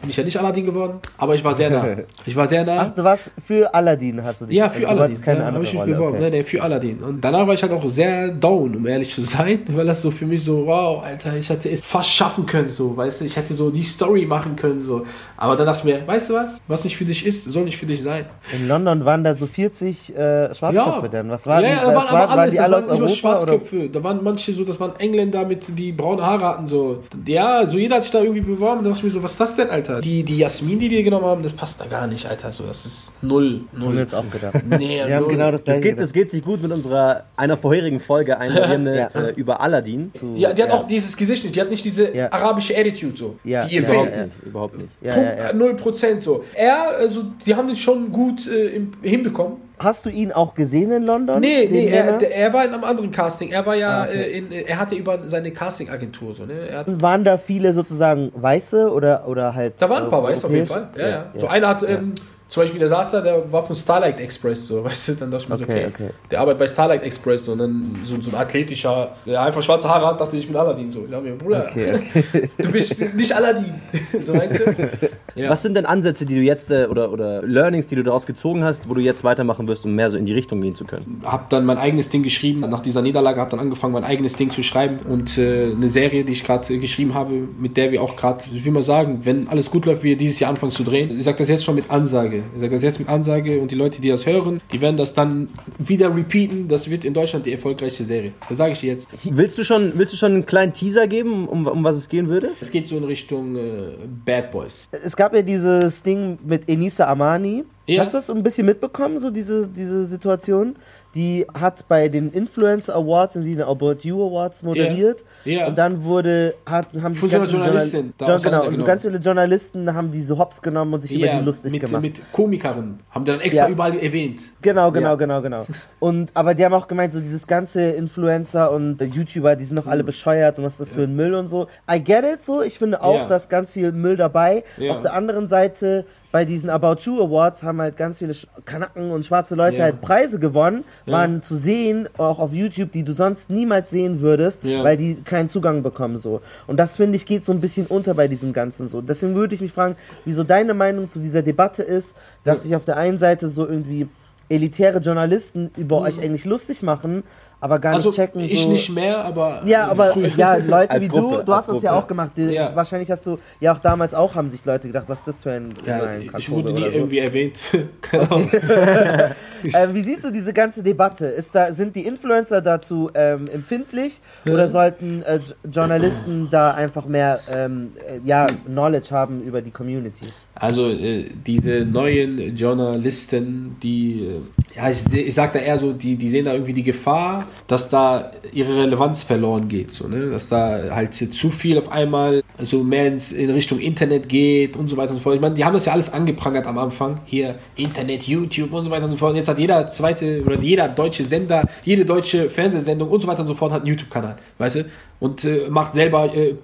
bin ich ja nicht Aladdin geworden, aber ich war sehr nah. Ich war sehr nah. Ach, du warst für Aladdin, hast du dich Ja, also für du Aladdin. hattest keine ja, andere hab ich mich Rolle. beworben. Okay. Nee, nee, für Aladdin. Und danach war ich halt auch sehr down, um ehrlich zu sein, weil das so für mich so, wow, Alter, ich hätte es fast schaffen können, so, weißt du, ich hätte so die Story machen können, so. Aber dann dachte ich mir, weißt du was, was nicht für dich ist, soll nicht für dich sein. In London waren da so 40 äh, Schwarzköpfe dann. Was waren, ja, die, ja, da waren, waren, aber waren alles, die das alle aus Europa? Oder? Schwarzköpfe. Da waren manche so, das waren Engländer mit, die braune Haare hatten, so. Ja, so jeder hat sich da irgendwie beworben. Da dachte ich mir so, was ist das denn, Alter? Die, die Jasmin, die die genommen haben, das passt da gar nicht, Alter. So, das ist null, Haben wir null. jetzt auch gedacht. Nee, Wir haben null. genau das Das geht, das geht sich gut mit unserer einer vorherigen Folge ein. Wir haben eine, Ja. äh, über Aladdin. Ja, die hat Ja. auch dieses Gesicht nicht. Die hat nicht diese Ja. arabische Attitude so. Ja, Die ihr ja, fehlt. Überhaupt nicht. Überhaupt nicht. Ja, Punkt, ja, ja. Null Prozent so. Er, also, die haben den schon gut äh, im, hinbekommen. Hast du ihn auch gesehen in London? Nee, nee, er, er war in einem anderen Casting. Er war ja, Ah, okay. äh, in, er hatte über seine Casting-Agentur so, ne? Er Waren da viele sozusagen Weiße oder, oder halt. da waren ein paar Weiße auf jeden? Fall. Ja, ja. So einer hat, ähm, zum Beispiel, der saß da, der war von Starlight Express, so, weißt du, dann dachte ich mir so, Okay, okay, okay. der arbeitet bei Starlight Express so, und dann so, so ein athletischer, der einfach schwarze Haare hat, dachte ich, ich bin Aladdin, so. Ich dachte mir, Bruder, Okay, du bist nicht Aladdin, so, weißt du? Ja. Was sind denn Ansätze, die du jetzt äh, oder, oder Learnings, die du daraus gezogen hast, wo du jetzt weitermachen wirst, um mehr so in die Richtung gehen zu können? habe dann mein eigenes Ding geschrieben. Nach dieser Niederlage habe dann angefangen, mein eigenes Ding zu schreiben und äh, eine Serie, die ich gerade äh, geschrieben habe, mit der wir auch gerade, ich will mal sagen, wenn alles gut läuft, wir dieses Jahr anfangen zu drehen. Ich sage das jetzt schon mit Ansage. Ich sage das jetzt mit Ansage und die Leute, die das hören, die werden das dann wieder repeaten. Das wird in Deutschland die erfolgreichste Serie. Das sage ich dir jetzt. Willst du schon, willst du schon einen kleinen Teaser geben, um, um was es gehen würde? Es geht so in Richtung äh, Bad Boys. Es gab ja dieses Ding mit Enisa Amani. Ja. Hast du das so ein bisschen mitbekommen, so diese, diese Situation? Die hat bei den Influencer Awards und die About You Awards moderiert. Ja. Und dann wurde, hat, haben sich ganz viele, Journal genau, so ganz viele Journalisten haben diese Hops genommen und sich über die lustig mit, gemacht. mit Komikerinnen. Haben die dann extra Ja. überall erwähnt. Genau, genau, genau, genau. Und aber die haben auch gemeint, so dieses ganze Influencer und YouTuber, die sind doch alle bescheuert und was ist das für ein Müll und so. I get it so. Ich finde auch, dass ganz viel Müll dabei. Auf der anderen Seite bei diesen About You Awards haben halt ganz viele Kanaken und schwarze Leute Ja. halt Preise gewonnen, Ja. waren zu sehen, auch auf YouTube, die du sonst niemals sehen würdest, Ja. weil die keinen Zugang bekommen so. Und das finde ich geht so ein bisschen unter bei diesem Ganzen so. Deswegen würde ich mich fragen, wieso deine Meinung zu dieser Debatte ist, dass sich auf der einen Seite so irgendwie elitäre Journalisten über euch eigentlich lustig machen, aber gar. Also nicht checken. ich so nicht mehr, aber... ja, aber früher. ja, Leute wie Gruppe, du, du hast als das ja Gruppe. auch gemacht. Die, Ja. Wahrscheinlich hast du ja auch damals auch haben sich Leute gedacht, was ist das für ein Ja, ein ich wurde nie so. irgendwie erwähnt. Keine Ahnung. Äh, wie siehst du diese ganze Debatte? Ist da, sind die Influencer dazu ähm, empfindlich oder sollten äh, Journalisten da einfach mehr ähm, äh, ja, Knowledge haben über die Community? Also äh, diese neuen Journalisten, die, äh, ja, ich, ich sag da eher so, die, die sehen da irgendwie die Gefahr, dass da ihre Relevanz verloren geht, so, ne? dass da halt zu viel auf einmal so mehr ins, in Richtung Internet geht und so weiter und so fort. Ich meine, die haben das ja alles angeprangert am Anfang, hier Internet, YouTube und so weiter und so fort. Und jetzt hat jeder zweite oder jeder deutsche Sender, jede deutsche Fernsehsendung und so weiter und so fort hat einen YouTube-Kanal, weißt du? Und äh, macht selber äh,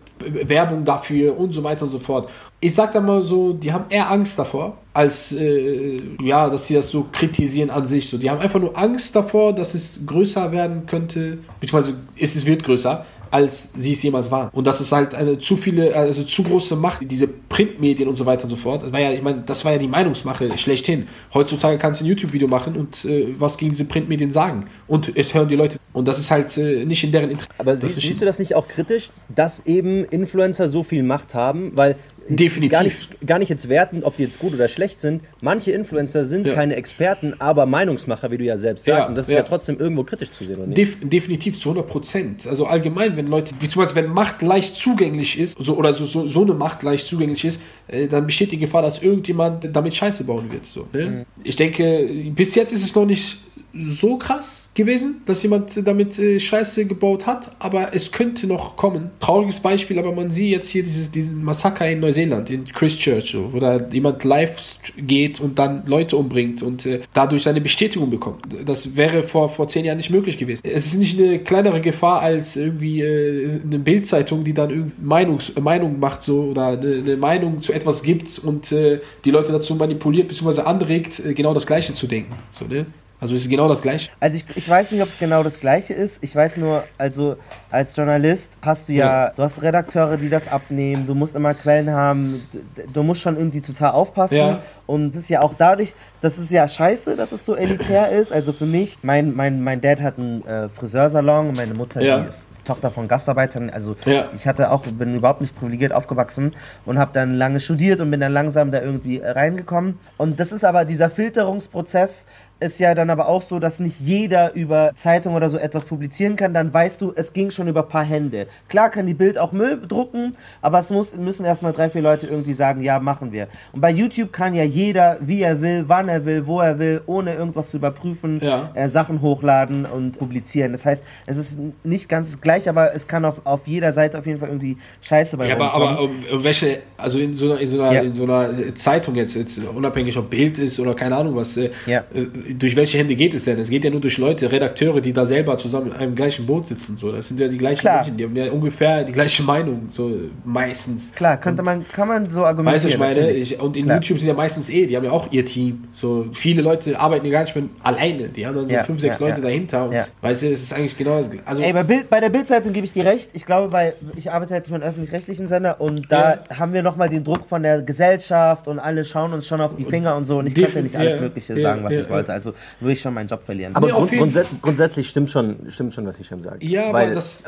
Werbung dafür und so weiter und so fort. Ich sag da mal so, die haben eher Angst davor, als äh, ja, dass sie das so kritisieren an sich. So, die haben einfach nur Angst davor, dass es größer werden könnte, beziehungsweise es, es wird größer, als sie es jemals waren. Und das ist halt eine zu viele, also zu große Macht, diese Printmedien und so weiter und so fort. Das war ja, ich meine, das war ja die Meinungsmache schlechthin. Heutzutage kannst du ein YouTube-Video machen und äh, was gegen diese Printmedien sagen. Und es hören die Leute. Und das ist halt äh, nicht in deren Interesse. Aber sie, siehst du das nicht auch kritisch, dass eben Influencer so viel Macht haben? Weil Definitiv. Gar nicht, gar nicht jetzt werten, ob die jetzt gut oder schlecht sind. Manche Influencer sind Ja. keine Experten, aber Meinungsmacher, wie du ja selbst sagst. Ja, Und das ist ja. ja. trotzdem irgendwo kritisch zu sehen, oder nicht? Def definitiv zu 100 Prozent. Also allgemein, wenn Leute, beziehungsweise wenn Macht leicht zugänglich ist, so, oder so, so, so eine Macht leicht zugänglich ist, äh, dann besteht die Gefahr, dass irgendjemand damit Scheiße bauen wird. So, ne? Ich denke, bis jetzt ist es noch nicht so krass gewesen, dass jemand damit äh, Scheiße gebaut hat, aber es könnte noch kommen. Trauriges Beispiel, aber man sieht jetzt hier dieses, diesen Massaker in Neuseeland, in Christchurch, wo da jemand live geht und dann Leute umbringt und äh, dadurch seine Bestätigung bekommt. Das wäre vor, vor zehn Jahren nicht möglich gewesen. Es ist nicht eine kleinere Gefahr als irgendwie äh, eine Bildzeitung, die dann Meinungs Meinung macht so oder eine, eine Meinung zu etwas gibt und die Leute dazu manipuliert bzw. anregt, genau das Gleiche zu denken. So, ne? Also es ist genau das Gleiche. Also ich, ich weiß nicht, ob es genau das gleiche ist. Ich weiß nur, also als Journalist hast du ja, Ja. du hast Redakteure, die das abnehmen, du musst immer Quellen haben, du, du musst schon irgendwie total aufpassen. Ja. Und das ist ja auch dadurch, das ist ja scheiße, dass es so elitär ist. Also für mich, mein, mein, mein Dad hat einen äh, Friseursalon meine Mutter, Ja. die ist Tochter von Gastarbeitern, also Ja. ich hatte auch, bin überhaupt nicht privilegiert aufgewachsen und habe dann lange studiert und bin dann langsam da irgendwie reingekommen. Und das ist aber dieser Filterungsprozess ist ja dann aber auch so, dass nicht jeder über Zeitung oder so etwas publizieren kann. Dann weißt du, es ging schon über ein paar Hände. Klar kann die Bild auch Müll drucken, aber es muss, müssen erstmal drei, vier Leute irgendwie sagen, ja, machen wir. Und bei YouTube kann ja jeder, wie er will, wann er will, wo er will, ohne irgendwas zu überprüfen, Ja. äh, Sachen hochladen und publizieren. Das heißt, es ist nicht ganz das gleiche, aber es kann auf, auf jeder Seite auf jeden Fall irgendwie Scheiße bei Ja, aber, aber um, welche, also in so einer, in so einer, Ja. in so einer Zeitung jetzt, jetzt, unabhängig ob Bild ist oder keine Ahnung was, äh, Ja. äh, durch welche Hände geht es denn? Es geht ja nur durch Leute, Redakteure, die da selber zusammen in einem gleichen Boot sitzen. So. Das sind ja die gleichen Klar. Menschen, die haben ja ungefähr die gleiche Meinung, so meistens. Klar, könnte man, kann man so argumentieren. Weißt du, ich meine, ich, und in Klar. YouTube sind ja meistens eh, die haben ja auch ihr Team. So viele Leute arbeiten ja gar nicht mehr alleine. Die haben dann so Ja, fünf, sechs ja, Leute ja. dahinter. Und weißt du, es ist eigentlich genau das. Also, Ey, bei, Bild, bei der Bildzeitung gebe ich dir recht. Ich glaube, bei, ich arbeite halt für einen öffentlich-rechtlichen Sender und da haben wir nochmal den Druck von der Gesellschaft und alle schauen uns schon auf die Finger und so und ich konnte nicht alles Mögliche sagen, was ich wollte. Also würde ich schon meinen Job verlieren. Aber Nee, grund, grundsä grundsätzlich stimmt schon, stimmt schon, was ich schon sage. Ja, aber Weil, das-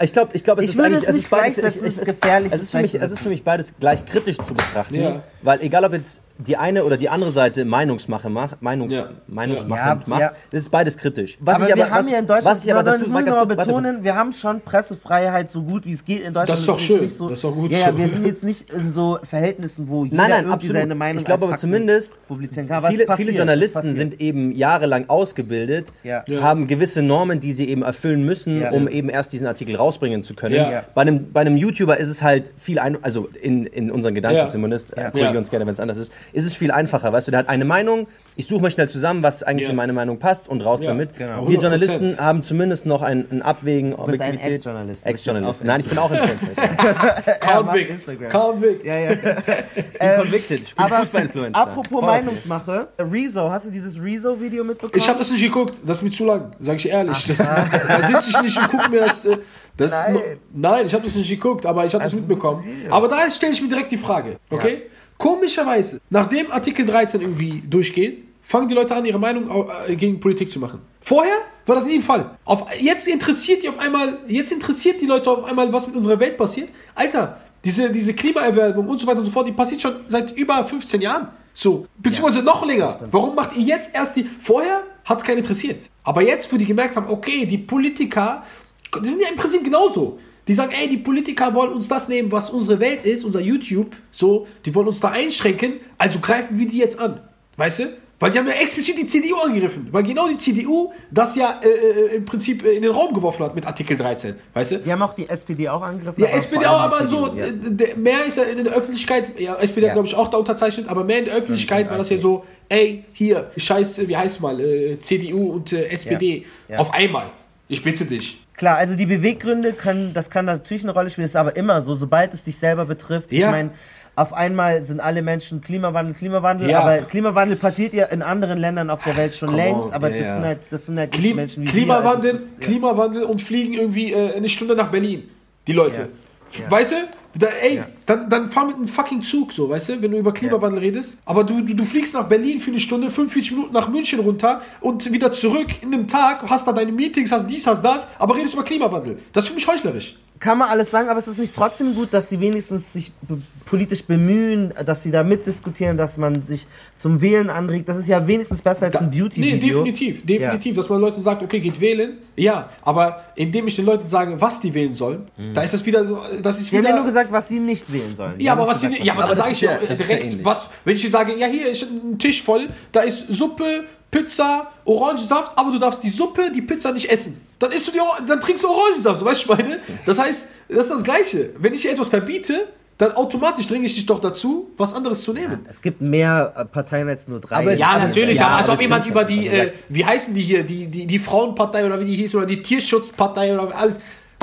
Ich glaube, ich glaube, es Ich ist würde eigentlich, es es nicht ich- es ist gefährlich, Es ist, für mich, es ist für mich beides gleich kritisch zu betrachten, Ja. weil egal ob jetzt die eine oder die andere Seite Meinungsmache macht, Meinungs, Ja. Meinungsmachend Ja, macht, ja. das ist beides kritisch. Was aber ich wir aber, haben was, ja in Deutschland, was ich aber das dazu, müssen mal wir mal betonen, wir haben schon Pressefreiheit so gut wie es geht in Deutschland. Das ist doch schön, nicht so, das ist doch gut Ja, ja, wir sind jetzt nicht in so Verhältnissen, wo jeder Nein, nein, irgendwie absolut. seine Meinung Ich glaube aber zumindest publizieren kann. Es viele, passiert, viele Journalisten passiert. sind eben jahrelang ausgebildet, haben gewisse Normen, die sie eben erfüllen müssen, Ja. um eben erst diesen Artikel rausbringen zu können. Ja. Ja. Bei, einem, bei einem YouTuber ist es halt viel ein, also in, in unseren Gedanken zumindest, äh, korrigiere uns gerne, wenn es anders ist, ist es viel einfacher, weißt du, der hat eine Meinung, ich suche mal schnell zusammen, was eigentlich Ja. in meine Meinung passt und raus Ja, damit. genau. Wir 100%. Journalisten haben zumindest noch ein, ein Abwägen, bist ein. Ex-Journalist. Ex-Journalist. Du Nein, ich bin auch Influencer. Kaum weg. Ja, ja. Bin convicted, ich bin Aber Fußballinfluencer. apropos Voll. Meinungsmache, Rezo, hast du dieses Rezo-Video mitbekommen? Ich habe das nicht geguckt, das ist mir zu lang, sag ich ehrlich. Das, da sitze ich nicht und gucke mir das. äh, das Nein. no- nein, ich habe das nicht geguckt, aber ich habe das Also, mitbekommen. Aber da stelle ich mir direkt die Frage, okay? Komischerweise, nachdem Artikel 13 irgendwie durchgeht, fangen die Leute an, ihre Meinung äh, gegen Politik zu machen. Vorher war das nie ein Fall. Auf, jetzt interessiert die auf einmal, jetzt interessiert die Leute auf einmal, was mit unserer Welt passiert. Alter, diese, diese Klimaerwärmung und so weiter und so fort, die passiert schon seit über 15 Jahren. So, beziehungsweise noch länger. Warum macht ihr jetzt erst die. Vorher hat es keinen interessiert. Aber jetzt, wo die gemerkt haben, okay, die Politiker, die sind ja im Prinzip genauso. Die sagen, ey, die Politiker wollen uns das nehmen, was unsere Welt ist, unser YouTube, so, die wollen uns da einschränken, also greifen wir die jetzt an. Weißt du? Weil die haben ja explizit die CDU angegriffen. Weil genau die CDU das ja äh, äh, im Prinzip äh, in den Raum geworfen hat mit Artikel 13. Weißt du? Die haben auch die SPD auch angegriffen. Ja, SPD auch, aber so, ja. äh, mehr ist ja in der Öffentlichkeit, ja, SPD Ja. hat glaube ich auch da unterzeichnet, aber mehr in der Öffentlichkeit war das ja so, ey, hier, scheiß, wie heißt mal, äh, CDU und äh, SPD, Ja. auf einmal. Ich bitte dich. Klar, also die Beweggründe können, das kann natürlich eine Rolle spielen, ist aber immer so, sobald es dich selber betrifft. Ja. Ich meine, auf einmal sind alle Menschen Klimawandel, Klimawandel, Ja. aber Klimawandel passiert ja in anderen Ländern auf der Welt schon Come längst, on, aber ja, das. Sind halt, das sind halt Klim Menschen wie Klimawandel, wir. Also ja. Klimawandel und fliegen irgendwie äh, eine Stunde nach Berlin. Die Leute. Weißt du? Da, ey. Dann, dann fahr mit einem fucking Zug, so, weißt du, wenn du über Klimawandel redest. Aber du, du, du fliegst nach Berlin für eine Stunde, 45 Minuten nach München runter und wieder zurück in einem Tag, hast da deine Meetings, hast dies, hast das, aber redest über Klimawandel. Das ist für mich heuchlerisch. Kann man alles sagen, aber es ist nicht trotzdem gut, dass sie wenigstens sich politisch bemühen, dass sie da mitdiskutieren, dass man sich zum Wählen anregt. Das ist ja wenigstens besser als ein Nee, Beauty-Video. definitiv, definitiv, dass man Leuten sagt, okay, geht wählen. Ja, aber indem ich den Leuten sage, was die wählen sollen, da ist das wieder so, das ist Die haben wieder... ja nur gesagt, was sie nicht wählen sollen. Die Ja, aber was gesagt, ja, aber, Aber dann das sage ist ich ja- ja direkt, was, wenn ich dir sage, ja, hier ist ein Tisch voll, da ist Suppe, Pizza, Orangensaft, aber du darfst die Suppe, die Pizza nicht essen. Dann isst du die, Or- dann trinkst du Orangensaft, so, weißt du, was ich meine? Das heißt, das ist das Gleiche. Wenn ich dir etwas verbiete, dann automatisch dränge ich dich doch dazu, was anderes zu nehmen. Es gibt mehr äh, Parteien als nur drei. Aber es- Ja, natürlich, ja, aber als aber ob jemand über die, Also äh, wie heißen die hier, die, die, die Frauenpartei oder wie die hieß, oder die Tierschutzpartei oder alles.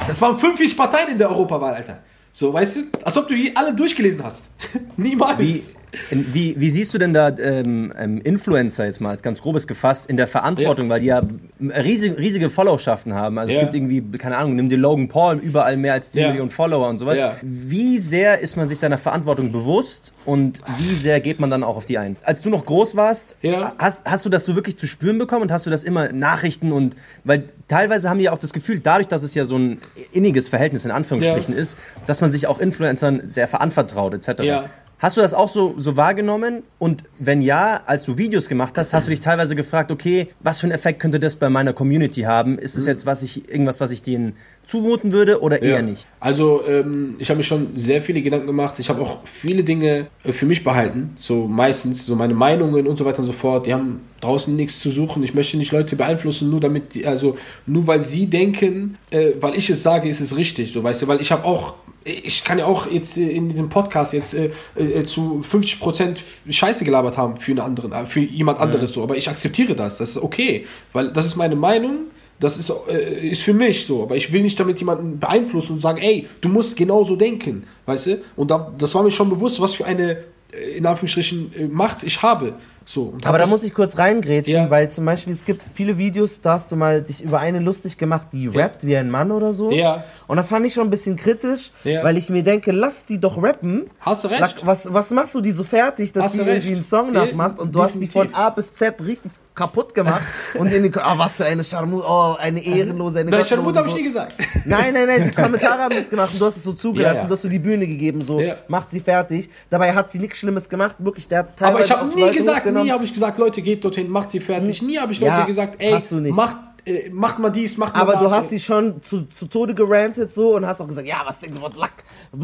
Das waren 45 Parteien in der Europawahl, Alter. So, weißt du? Als ob du die alle durchgelesen hast. Niemals. Wie, wie, wie siehst du denn da ähm, ähm, Influencer jetzt mal als ganz grobes gefasst in der Verantwortung, weil die ja riesige, riesige Followschaften haben. Also Ja. es gibt irgendwie, keine Ahnung, nimm dir Logan Paul, überall mehr als 10 Ja. Millionen Follower und sowas. Ja. Wie sehr ist man sich seiner Verantwortung bewusst und wie sehr geht man dann auch auf die ein? Als du noch groß warst, Ja. hast, hast du das so wirklich zu spüren bekommen und hast du das immer Nachrichten und, weil teilweise haben die ja auch das Gefühl, dadurch, dass es ja so ein inniges Verhältnis in Anführungsstrichen ist, dass man sich auch Influencern sehr veranvertraut etc. Hast du das auch so, so wahrgenommen? Und wenn ja, als du Videos gemacht hast, hast du dich teilweise gefragt, okay, was für einen Effekt könnte das bei meiner Community haben? Ist es jetzt was ich, irgendwas, was ich denen zumuten würde oder eher Ja. nicht? Also, ähm, ich habe mir schon sehr viele Gedanken gemacht. Ich habe auch viele Dinge äh, für mich behalten. So meistens, so meine Meinungen und so weiter und so fort. Die haben draußen nichts zu suchen. Ich möchte nicht Leute beeinflussen, nur damit, die, also nur weil sie denken, äh, weil ich es sage, ist es richtig. So, weißt du, weil ich habe auch, ich kann ja auch jetzt äh, in diesem Podcast jetzt äh, äh, zu 50% Scheiße gelabert haben für einen anderen, für jemand anderes so. Aber ich akzeptiere das. Das ist okay, weil das ist meine Meinung. Das ist, äh, ist für mich so, aber ich will nicht damit jemanden beeinflussen und sagen, ey, du musst genauso denken, weißt du? Und da, das war mir schon bewusst, was für eine, äh, in Anführungsstrichen, äh, Macht ich habe. So, Aber da muss ich kurz reingrätschen, Ja. weil zum Beispiel es gibt viele Videos, da hast du mal dich über eine lustig gemacht, die rappt wie ein Mann oder so. Ja. Und das fand ich schon ein bisschen kritisch, Ja. weil ich mir denke, lass die doch rappen. Hast du recht. Was, was machst du die so fertig, dass Hast die du irgendwie einen Song Ja, nachmacht und du hast die definitiv. von A bis Z richtig kaputt gemacht und in den, ah, was für eine Charmut, oh, eine ehrenlose, eine Nein, Scharmut habe ich nie gesagt. Nein, nein, nein, die Kommentare haben das gemacht und du hast es so zugelassen, Ja, ja. du hast so die Bühne gegeben, so, Ja. macht sie fertig. Dabei hat sie nichts Schlimmes gemacht, wirklich, der hat Aber ich habe nie Leute gesagt, nie habe ich gesagt, Leute, geht dorthin, macht sie fertig. Nie habe ich Leute gesagt, ey, macht, äh, macht mal dies, macht mal Aber das. du hast sie schon zu, zu Tode gerantet so und hast auch gesagt, ja, was denkst du, was Lack?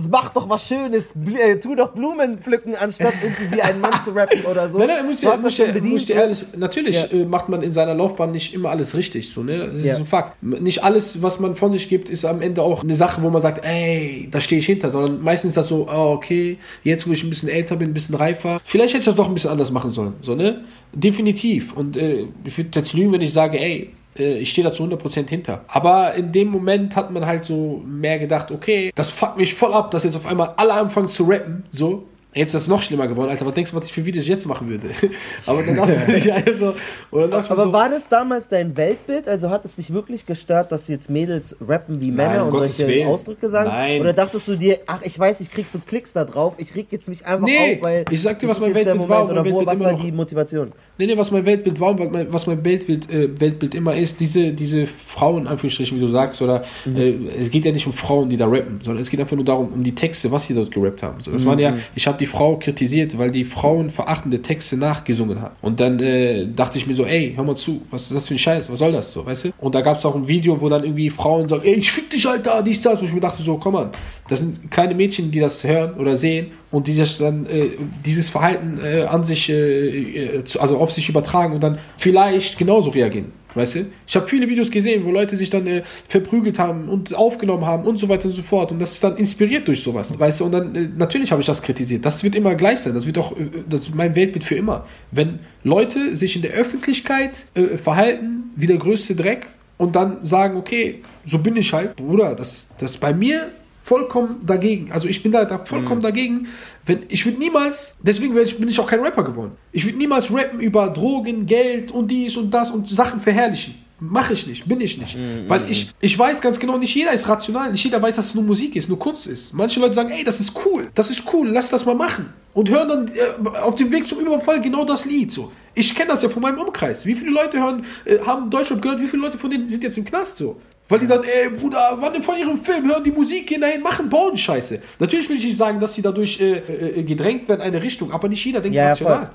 Mach doch was Schönes, bl- äh, tu doch Blumen pflücken, anstatt irgendwie wie ein Mann zu rappen oder so. Nein, nein, muss ich, muss ich, schon bedient. muss ich ehrlich, natürlich Ja. äh, macht man in seiner Laufbahn nicht immer alles richtig, so, ne? Das Ja. ist ein Fakt. Nicht alles, was man von sich gibt, ist am Ende auch eine Sache, wo man sagt, ey, da stehe ich hinter, sondern meistens ist das so, oh, okay, jetzt wo ich ein bisschen älter bin, ein bisschen reifer, vielleicht hätte ich das doch ein bisschen anders machen sollen, so, ne? Definitiv. Und äh, ich würde jetzt lügen, wenn ich sage, ey, ich stehe da zu 100% hinter. Aber in dem Moment hat man halt so mehr gedacht, okay, das fuckt mich voll ab, dass jetzt auf einmal alle anfangen zu rappen, so. Jetzt ist das noch schlimmer geworden, Alter. Was denkst du, was ich für Videos jetzt machen würde? Aber dann dachte ich also, ich mir Aber so, war das damals dein Weltbild? Also hat es dich wirklich gestört, dass jetzt Mädels rappen wie Männer um und Gottes solche Willen. Ausdrücke sagen? Nein. Oder dachtest du dir, ach, ich weiß, ich krieg so Klicks da drauf, ich reg jetzt mich einfach Nee, auf, weil ich sag dir, was mein Weltbild war Moment oder wo, Weltbild was war die Motivation? Nee, nee, was mein Weltbild war und was mein, Weltbild, äh, Weltbild immer ist, diese, diese Frauen, in Anführungsstrichen, wie du sagst, oder äh, es geht ja nicht um Frauen, die da rappen, sondern es geht einfach nur darum, um die Texte, was sie dort gerappt haben. So, das waren ja, ich habe die Frau kritisiert, weil die Frauen verachtende Texte nachgesungen hat. Und dann äh, dachte ich mir so, ey, hör mal zu, was ist das für ein Scheiß, was soll das so, weißt du? Und da gab es auch ein Video, wo dann irgendwie Frauen sagen, ey, ich fick dich, Alter, dies, das. Und ich mir dachte so, komm an, das sind kleine Mädchen, die das hören oder sehen und die das dann äh, dieses Verhalten äh, an sich, äh, äh, zu, also auf sich übertragen und dann vielleicht genauso reagieren. Weißt du? Ich habe viele Videos gesehen, wo Leute sich dann äh, verprügelt haben und aufgenommen haben und so weiter und so fort. Und das ist dann inspiriert durch sowas. Weißt du? Und dann, äh, natürlich habe ich das kritisiert. Das wird immer gleich sein. Das wird auch, äh, das mein Weltbild für immer. Wenn Leute sich in der Öffentlichkeit äh, verhalten wie der größte Dreck und dann sagen, okay, so bin ich halt, Bruder, das, das bei mir vollkommen dagegen. Also ich bin da, da vollkommen dagegen. Wenn, ich würde niemals, deswegen bin ich, auch kein Rapper geworden. Ich würde niemals rappen über Drogen, Geld und dies und das und Sachen verherrlichen. Mache ich nicht, bin ich nicht. Weil ich, ich weiß ganz genau, nicht jeder ist rational, nicht jeder weiß, dass es nur Musik ist, nur Kunst ist. Manche Leute sagen, ey, das ist cool, das ist cool, lass das mal machen. Und hören dann äh, auf dem Weg zum Überfall genau das Lied. So. Ich kenne das ja von meinem Umkreis. Wie viele Leute hören, äh, haben Deutschrap gehört, wie viele Leute von denen sind jetzt im Knast so? Weil die dann, ey, Bruder, wann von ihrem Film hören die Musik, gehen dahin, machen, bauen Scheiße. Natürlich will ich nicht sagen, dass sie dadurch äh, äh, gedrängt werden in eine Richtung, aber nicht jeder denkt Ja, ja,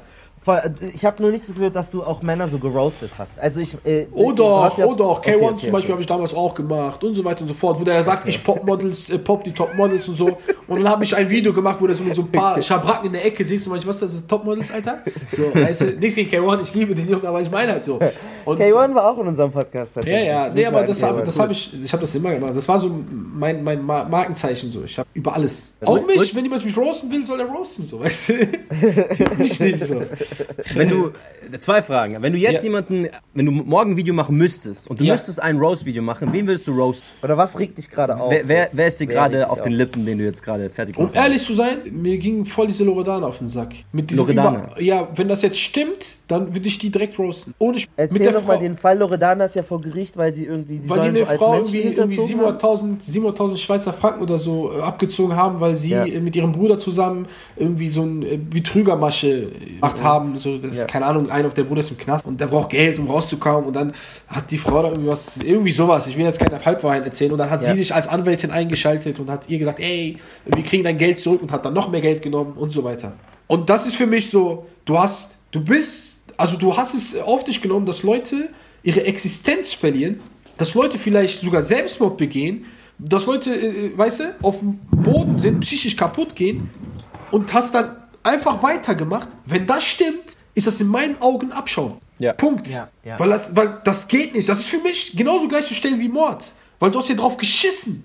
äh, Ich habe nur nicht das Gefühl, dass du auch Männer so geroastet hast. Also ich. Äh, Oder, hast ja- oder auch K1 Okay, okay, zum Beispiel okay. habe ich damals auch gemacht und so weiter und so fort, wo der sagt, ich pop Models, äh, pop die Top Models und so. Und dann habe ich ein Video gemacht, wo der so mit so ein paar Schabracken in der Ecke siehst du manchmal, was das ist, Top Models, Alter? So, weißt du, nichts gegen K1, ich liebe den Jungen, aber ich meine halt so. Und, K1 war auch in unserem Podcast. Ja, ja, nee, aber das K1. habe das hab ich, ich habe das immer gemacht. Das war so mein, mein Ma- Markenzeichen so. Ich habe über alles. Auch mich, wenn jemand mich roasten will, soll er roasten, so, weißt du? Mich nicht so. Wenn du, äh, zwei Fragen. Wenn du jetzt Ja. jemanden, wenn du morgen ein Video machen müsstest und du Ja. müsstest ein Roast-Video machen, wen würdest du roasten? Oder was regt dich gerade auf? Wer, wer, wer ist dir gerade auf den? Lippen, den du jetzt gerade fertig Um gemacht hast? ehrlich zu sein, mir ging voll diese Loredana auf den Sack. Mit Loredana? Über- ja, wenn das jetzt stimmt, dann würde ich die direkt roasten. Ohne Sp- mit Erzähl der doch mal den Fall. Loredana ist ja vor Gericht, weil sie irgendwie, die Weil die eine so als Frau Menschen irgendwie, irgendwie hinterzogen haben. 700.000 700.000 Schweizer Franken oder so äh, abgezogen haben, weil sie Ja. mit ihrem Bruder zusammen irgendwie so ein äh, Betrügermasche gemacht haben. So, das, Ja. Keine Ahnung, ein auf der Bruder ist im Knast und der braucht Geld, um rauszukommen. Und dann hat die Frau da irgendwie was, irgendwie sowas. Ich will jetzt keine Halbwahrheit erzählen. Und dann hat Ja. sie sich als Anwältin eingeschaltet und hat ihr gesagt, ey, wir kriegen dein Geld zurück und hat dann noch mehr Geld genommen und so weiter. Und das ist für mich so, du hast, du bist, also du hast es auf dich genommen, dass Leute ihre Existenz verlieren, dass Leute vielleicht sogar Selbstmord begehen, dass Leute, äh, weißt du, auf dem Boden sind, psychisch kaputt gehen und hast dann einfach weitergemacht. Wenn das stimmt, ist das in meinen Augen Abschauen. Ja. Punkt. Ja, ja. Weil, das, weil das geht nicht. Das ist für mich genauso gleichzustellen wie Mord. Weil du hast hier drauf geschissen,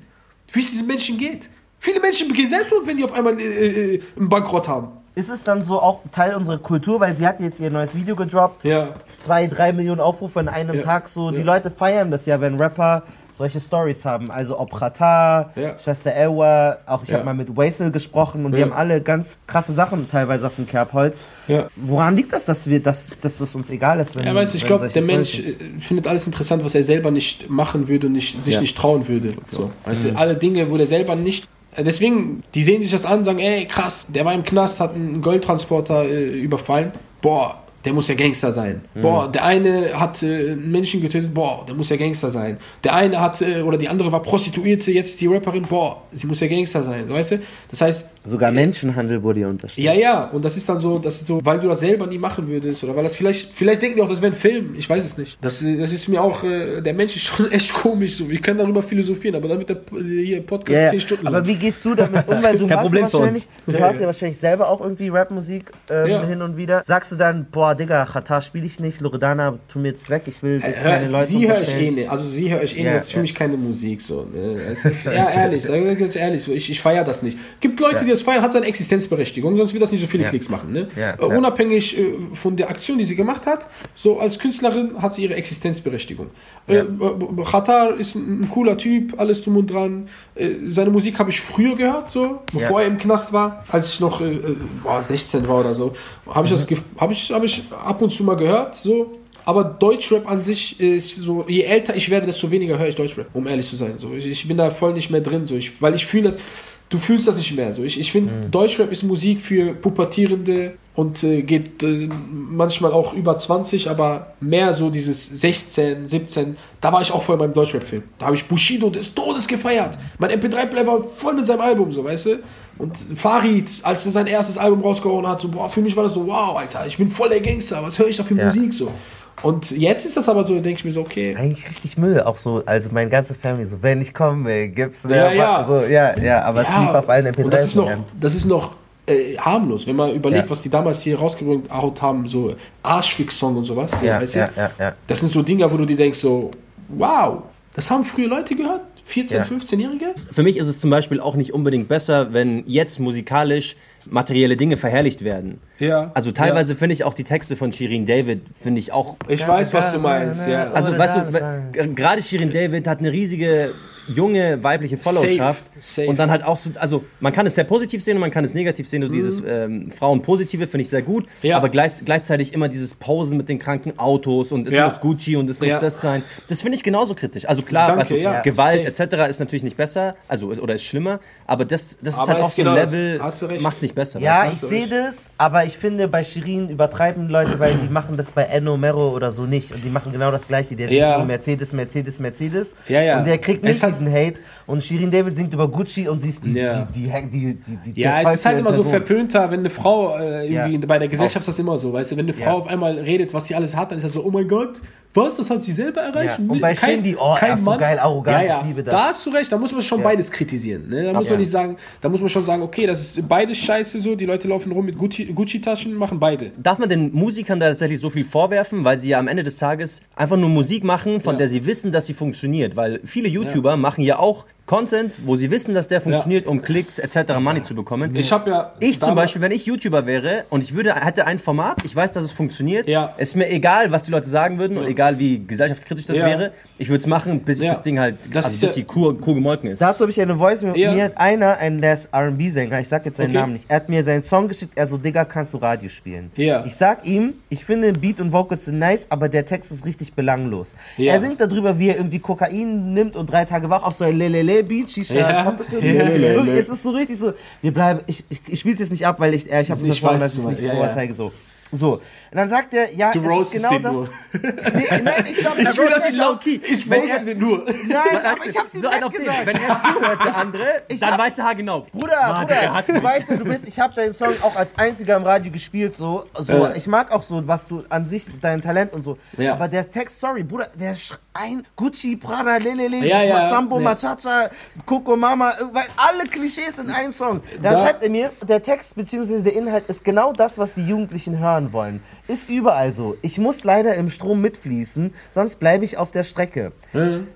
wie es diesen Menschen geht. Viele Menschen begehen Selbstmord, wenn die auf einmal äh, äh, einen Bankrott haben. Ist es dann so auch Teil unserer Kultur, weil sie hat jetzt ihr neues Video gedroppt, Ja. zwei, drei Millionen Aufrufe in einem Ja. Tag so. Die. Leute feiern das ja, wenn Rapper solche Stories haben. Also ob Rata, Ja. Schwester Ewa, auch ich Ja. habe mal mit Waisel gesprochen und die Ja. haben alle ganz krasse Sachen teilweise auf dem Kerbholz. Ja. Woran liegt das, dass wir, dass, dass es uns egal ist, wenn Ja, weißt ich glaube, der Mensch sind? äh, findet alles interessant, was er selber nicht machen würde und nicht, sich nicht trauen würde. So, weißt du, alle Dinge, wo der selber nicht. äh, Deswegen, die sehen sich das an und sagen, ey, krass, der war im Knast, hat einen Goldtransporter äh, überfallen. Boah, der muss ja Gangster sein. Boah, der eine hat äh, einen Menschen getötet, boah, der muss ja Gangster sein. Der eine hat, äh, oder die andere war Prostituierte, jetzt ist die Rapperin, boah, sie muss ja Gangster sein, weißt du? Das heißt, Sogar Menschenhandel wurde ihr unterstellt. ja, ja, und das ist dann so, das ist so, weil du das selber nie machen würdest oder weil das vielleicht, vielleicht denken die auch, das wäre ein Film, ich weiß es nicht. Das, das ist mir auch, äh, der Mensch ist schon echt komisch, so. wir können darüber philosophieren, aber dann wird der äh, hier Podcast Ja, 10 ja. Stunden aber lang. wie gehst du damit um? Weil du Kein hörst, Problem ja für wahrscheinlich, uns. du Ja, ja. ja wahrscheinlich selber auch irgendwie Rapmusik ähm, Ja. hin und wieder. Sagst du dann, boah, Digga, Qatar spiele ich nicht, Loredana, tu mir jetzt weg, ich will Äh, keine Leute sie höre ich eh nicht, also sie höre ich eh Ja, nicht, das ist für mich keine Musik, so. Ne? Ist, ja, ehrlich, ganz ehrlich, so, ich, ich feiere das nicht. Gibt Leute, die das feiern, hat seine Existenzberechtigung, sonst wird das nicht so viele. Klicks machen, ne? Äh, unabhängig äh, von der Aktion, die sie gemacht hat, so als Künstlerin hat sie ihre Existenzberechtigung. Äh, Ja. äh, Qatar ist ein, ein cooler Typ, alles drum und dran. Äh, seine Musik habe ich früher gehört, so, bevor Ja. er im Knast war, als ich noch äh, äh, boah, 16 war oder so. Habe ich das gef- habe ich, hab ich ab und zu mal gehört, so. Aber Deutschrap an sich ist so, je älter ich werde, desto weniger höre ich Deutschrap, um ehrlich zu sein. So, ich, ich bin da voll nicht mehr drin, so, ich, weil ich fühle das, du fühlst das nicht mehr. So, ich, ich finde, Deutschrap ist Musik für Pubertierende und äh, geht äh, manchmal auch über 20, aber mehr so dieses 16, 17. Da war ich auch voll in meinem Deutschrap-Film. Da habe ich Bushido des Todes gefeiert. Mein MP3-Player war voll mit seinem Album, so, weißt du? Und Farid, als er sein erstes Album rausgehauen hat, so, boah, für mich war das so, wow, Alter, ich bin voll der Gangster, was höre ich da für Ja. Musik, so. Und jetzt ist das aber so, denke ich mir so, okay, Eigentlich richtig Müll, auch so, also meine ganze Family, so, wenn ich komme, gibt's ne, Ja, ja. So, ja, ja, aber es lief auf allen und das ist noch, MP3-Playern. das ist noch äh, harmlos, wenn man überlegt, Ja. was die damals hier rausgebracht haben, so Arschfix-Song und sowas. Ja, weißt ja, ja, ja. Das sind so Dinger, wo du dir denkst, so, wow, das haben früher Leute gehört? 14-, Ja. 15-Jährige? Für mich ist es zum Beispiel auch nicht unbedingt besser, wenn jetzt musikalisch materielle Dinge verherrlicht werden. Ja. Also teilweise finde ich auch die Texte von Shirin David, finde ich auch Ich weiß, was du meinst, ja. Also, weißt du, gerade Shirin David hat eine riesige junge weibliche Followerschaft Safe. und dann halt auch so, also man kann es sehr positiv sehen und man kann es negativ sehen. So dieses ähm, Frauenpositive finde ich sehr gut, Mhm. Ja. aber gleich, gleichzeitig immer dieses Posen mit den kranken Autos und es Ja. muss Gucci und es muss Ja. das sein. Das finde ich genauso kritisch. Also klar, Danke, also, ja. Gewalt etc. ist natürlich nicht besser, also oder ist schlimmer, aber das, das ist Aber halt ist auch so ein. Level, macht es nicht besser. Ja, weißt ich sehe das, aber ich finde, bei Shirin übertreiben Leute, weil die machen das bei Enno Mero oder so nicht. Und die machen genau das Gleiche. Der Ja. Mercedes, Mercedes, Mercedes. Ja, ja. Und der kriegt nicht diesen Hate. Und Shirin David singt über Gucci und sie ist die, Ja. die, die, die, die, Ja, es ist halt immer so Person. verpönter, wenn eine Frau äh, irgendwie Ja. bei der Gesellschaft ist das immer so, weißt du, wenn eine Frau Ja. auf einmal redet, was sie alles hat, dann ist das so, oh mein Gott, was, das hat sie selber erreicht? Ja. Und bei Shindy, oh, er ist so geil arrogant, ja, ja. ich liebe das. Da hast du recht, da muss man schon beides kritisieren. Ne? Da muss man nicht sagen, da muss man schon sagen, okay, das ist beides scheiße so, die Leute laufen rum mit Gucci- Gucci-Taschen, machen beide. Darf man den Musikern da tatsächlich so viel vorwerfen, weil sie ja am Ende des Tages einfach nur Musik machen, von der sie wissen, dass sie funktioniert? Weil viele YouTuber machen ja auch Content, wo sie wissen, dass der funktioniert, um Klicks etc. Money zu bekommen. Ich habe ja... Ich zum Beispiel, wenn ich YouTuber wäre und ich würde, hätte ein Format, ich weiß, dass es funktioniert, Ja. es ist mir egal, was die Leute sagen würden und egal wie gesellschaftskritisch das Ja. wäre, ich würde es machen, bis ich Ja. das Ding halt, Das also ist bis ja- die Kuh, Kuh gemolken ist. Dazu habe ich eine Voice, mir, Ja. mir hat einer, ein, der R&B-Sänger, ich sag jetzt seinen Okay. Namen nicht, er hat mir seinen Song geschickt, er so, Digga, kannst du Radio spielen? Ja. Ich sag ihm, ich finde Beat und Vocals sind nice, aber der Text ist richtig belanglos. Ja. Er singt darüber, wie er irgendwie Kokain nimmt und drei Tage wach auf so ein Lelele-Beat, Shisha, Ja. Topical Ja. Beat. Wirklich, es ist so richtig so, wir bleiben, ich, ich, ich spiel's jetzt nicht ab, weil ich, äh, ich habe Ich versprochen, dass ich es nicht ja. vorzeige, so. So, und dann sagt er, ja, Du es ist genau den das. nur. Nee, nein, ich sag, ich, will das roast nicht auch. low-key. Ich er- den nur. Nein, aber ich hab's ihm so nett gesagt. Wenn er zuhört, der andere, ich dann hab- weiß Haar genau. Bruder, Mann, Bruder, du mich. weißt, wer du bist. Ich habe deinen Song auch als einziger im Radio gespielt. So, so Äh. ich mag auch so, was du an sich, dein Talent und so. Ja. Aber der Text, sorry, Bruder, der schreien Gucci, Prada, Lelele, Ja, ja, Masambo, ja. Machacha, Coco Mama, weil alle Klischees in einem Song. Da, Da- schreibt er mir, der Text bzw. der Inhalt ist genau das, was die Jugendlichen hören wollen. Ist überall so. Ich muss leider im Strom mitfließen, sonst bleibe ich auf der Strecke.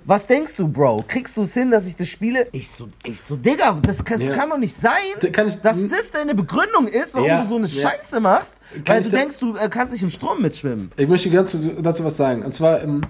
Was denkst du, Bro? Kriegst du es hin, dass ich das spiele? Ich so, ich so, Digga, das kann, Ja. kann doch nicht sein, ich- dass das deine Begründung ist, warum Ja, du so eine ja. Scheiße machst, Kann weil du denkst, du äh, kannst nicht im Strom mitschwimmen. Ich möchte ganz dazu was sagen. Und zwar, ähm,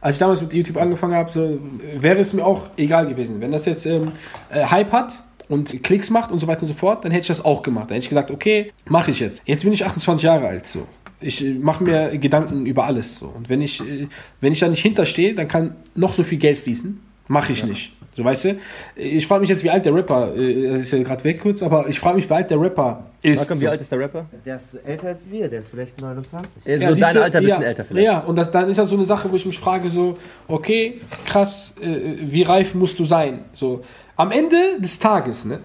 als ich damals mit YouTube angefangen habe, so, äh, wäre es mir auch egal gewesen. Wenn das jetzt ähm, äh, Hype hat und Klicks macht und so weiter und so fort, dann hätte ich das auch gemacht. Dann hätte ich gesagt, okay, mache ich jetzt. Jetzt bin ich 28 Jahre alt. So. Ich äh, mache mir Gedanken über alles. So. Und wenn ich, äh, wenn ich da nicht hinterstehe, dann kann noch so viel Geld fließen. Mache ich nicht. So, weißt du? Ich frage mich jetzt, wie alt der Rapper, äh, das ist ja gerade weg kurz, aber ich frage mich, wie alt der Rapper ist. Malcolm, wie so. alt ist der Rapper? Der ist älter als wir, der ist vielleicht 29. Äh, So Ja, siehst dein du? Alter, ein bisschen ja, älter vielleicht. Ja, und das, dann ist das so eine Sache, wo ich mich frage, so, okay, krass, äh, wie reif musst du sein? So, am Ende des Tages, ne?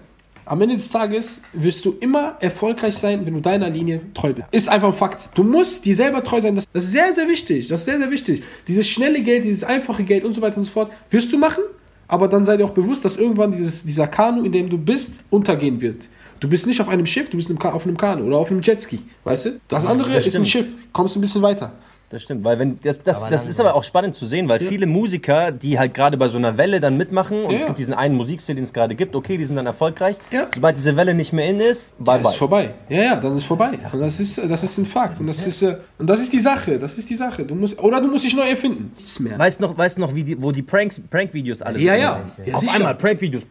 Am Ende des Tages wirst du immer erfolgreich sein, wenn du deiner Linie treu bist. Ist einfach ein Fakt. Du musst dir selber treu sein. Das, das ist sehr, sehr wichtig. Das ist sehr, sehr wichtig. Dieses schnelle Geld, dieses einfache Geld und so weiter und so fort, wirst du machen. Aber dann sei dir auch bewusst, dass irgendwann dieses, dieser Kanu, in dem du bist, untergehen wird. Du bist nicht auf einem Schiff, du bist auf einem Kanu oder auf einem Jetski, weißt du? Das andere das ist ein. Schiff, kommst ein bisschen weiter. Das stimmt, weil wenn das, das, Aber das ist aber auch spannend zu sehen, weil viele Musiker, die halt gerade bei so einer Welle dann mitmachen und Ja, es ja. gibt diesen einen Musikstil, den es gerade gibt, okay, die sind dann erfolgreich. Ja. Sobald diese Welle nicht mehr in ist, bye Das bye. ist vorbei. Ja, ja, dann ist vorbei. Und das ist, das ist ein Fakt. Und das ist, äh, und das ist die Sache. Das ist die Sache. Du musst, oder du musst dich neu erfinden. Nichts mehr. Weißt du noch, weißt noch, wie die, wo die Pranks, Prank-Videos alle Ja, sind? ja. ja auf sicher. einmal Prank-Videos.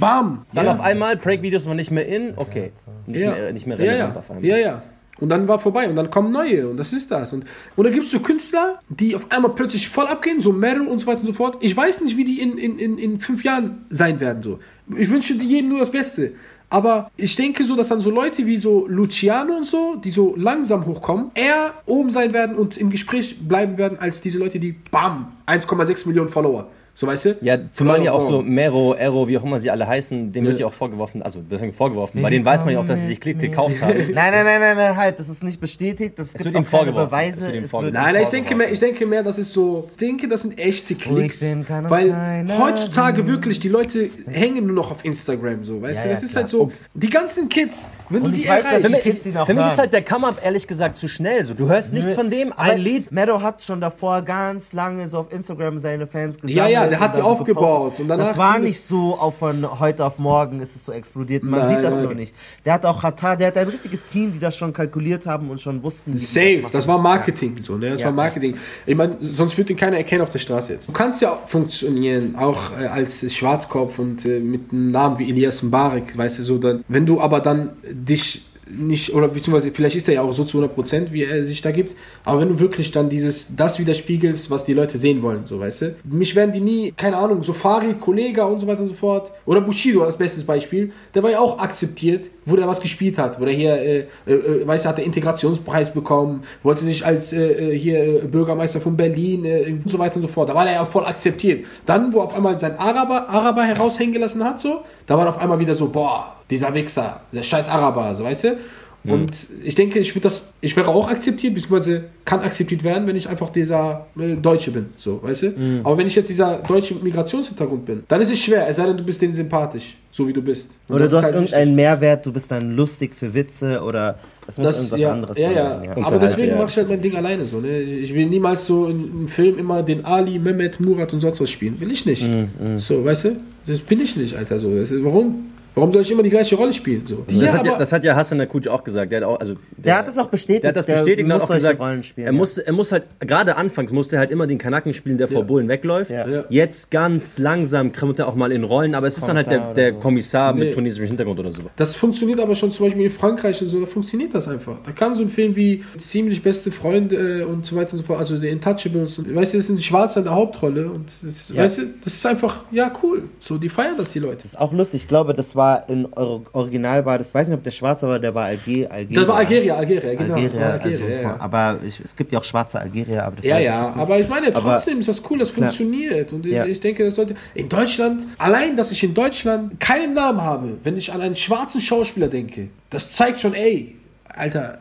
Bam. Dann ja. auf einmal Prank-Videos waren nicht mehr in, okay. Nicht, ja. mehr, nicht mehr ja, relevant ja. auf einmal. Ja, ja. Und dann war vorbei und dann kommen neue und das ist das. Und, und dann gibt es so Künstler, die auf einmal plötzlich voll abgehen, so Meryl und so weiter und so fort. Ich weiß nicht, wie die in, in, in, in fünf Jahren sein werden. So. Ich wünsche jedem nur das Beste. Aber ich denke so, dass dann so Leute wie so Luciano und so, die so langsam hochkommen, eher oben sein werden und im Gespräch bleiben werden, als diese Leute, die BAM, 1,6 Millionen Follower. So weißt du? Ja, zumal ja auch so Mero, Ero, wie auch immer sie alle heißen, denen wird ja auch vorgeworfen, also deswegen vorgeworfen, bei denen weiß man ja auch, dass sie sich Klick gekauft haben. Nein, nein, nein, nein, nein, halt, das ist nicht bestätigt, das gibt wird ihm vorgeworfen. Beweise. Es wird ihm es vorgeworfen. Nein, nein, ich denke mehr, ich denke mehr, das ist so, ich denke, das sind echte Klicks. weil heutzutage wirklich, die Leute hängen nur noch auf Instagram, so, weißt Ja, du, ja, das ist klar. halt so, die ganzen Kids, wenn Und du ich die weiß, dass Für erreichst, die mich, Kids ihn auch für mich hören. ist halt der Come-Up ehrlich gesagt zu schnell. So, du hörst nichts von dem, ein Aber Lied. Meadow hat schon davor ganz lange so auf Instagram seine Fans gesammelt. Ja, ja, der hat die so aufgebaut danach das war nicht so auf von heute auf morgen ist es so explodiert. Man Nein, sieht das nein. nur nicht. Der hat auch Katar, der hat ein richtiges Team, die das schon kalkuliert haben und schon wussten, Safe, machen. das war Marketing so, ne? Das Ja. war Marketing. Ich meine, sonst würde ihn keiner erkennen auf der Straße jetzt. Du kannst ja funktionieren, auch äh, als Schwarzkopf und äh, mit einem Namen wie Elias Mbarek, weißt du so, dann, wenn du aber dann dich nicht, oder beziehungsweise vielleicht ist er ja auch so zu 100 Prozent, wie er sich da gibt, aber wenn du wirklich dann dieses, das widerspiegelst, was die Leute sehen wollen, so, weißt du, mich werden die nie, keine Ahnung, so Farid, Kollega und so weiter und so fort, oder Bushido als bestes Beispiel, der war ja auch akzeptiert, wo der was gespielt hat, wo der hier, äh, äh, äh, weißt du, hat der Integrationspreis bekommen, wollte sich als äh, äh, hier äh, Bürgermeister von Berlin äh, und so weiter und so fort, da war der ja voll akzeptiert. Dann, wo auf einmal sein Araber, Araber heraushängen gelassen hat, so, da war auf einmal wieder so, boah, dieser Wichser, der scheiß Araber, so, weißt du, und ich denke, ich würde das, ich wäre auch akzeptiert, beziehungsweise kann akzeptiert werden, wenn ich einfach dieser äh, Deutsche bin, so, weißt du? Aber wenn ich jetzt dieser deutsche Migrationshintergrund bin, dann ist es schwer, es sei denn, du bist denen sympathisch, so wie du bist. Und Oder du hast halt irgendeinen Mehrwert, du bist dann lustig für Witze oder es muss das, irgendwas ja, anderes ja, sein. Ja. Aber deswegen ja. mache ich halt mein Ding alleine so. Ne? Ich will niemals so in einem Film immer den Ali, Mehmet, Murat und sonst was spielen. Will ich nicht. Mhm, So, weißt du? Das bin ich nicht, Alter. So. Warum? Warum soll ich immer die gleiche Rolle spielen? So. Mhm. Das, Ja, hat ja, das hat ja Hassan Akuc auch gesagt. Der hat, auch, also, Der hat das auch bestätigt. Der hat das bestätigt und muss hat auch gesagt, Rollen spielen. er, ja. muss, er muss halt, gerade anfangs musste er halt immer den Kanaken spielen, der vor Ja. Bullen wegläuft. Ja. Ja. Jetzt ganz langsam kommt er auch mal in Rollen, aber es ist dann halt der, Kommissar der so. Kommissar Nee. mit tunesischem Hintergrund oder so. Das funktioniert aber schon zum Beispiel in Frankreich und so, da funktioniert das einfach. Da kann so ein Film wie Ziemlich beste Freunde äh, und so weiter und so fort, also die Intouchables, und, weißt du, das sind Schwarze in der Hauptrolle und das, Ja. weißt du, das ist einfach, ja, cool. So, die feiern das, die Leute. Das ist auch lustig. Ich glaube, das war in Or- Original war das, ich weiß nicht, ob der Schwarze war, der war Alger, Algeria. Das war Algeria, Algeria, genau. war Algeria, also, ja, aber ich, es gibt ja auch schwarze Algerier, aber das Ja, ich ja, nicht. aber ich meine, Aber- trotzdem ist das cool, das Klar. funktioniert. Und Ja. ich denke, das sollte. In Deutschland, allein, dass ich in Deutschland keinen Namen habe, wenn ich an einen schwarzen Schauspieler denke, das zeigt schon, ey, Alter,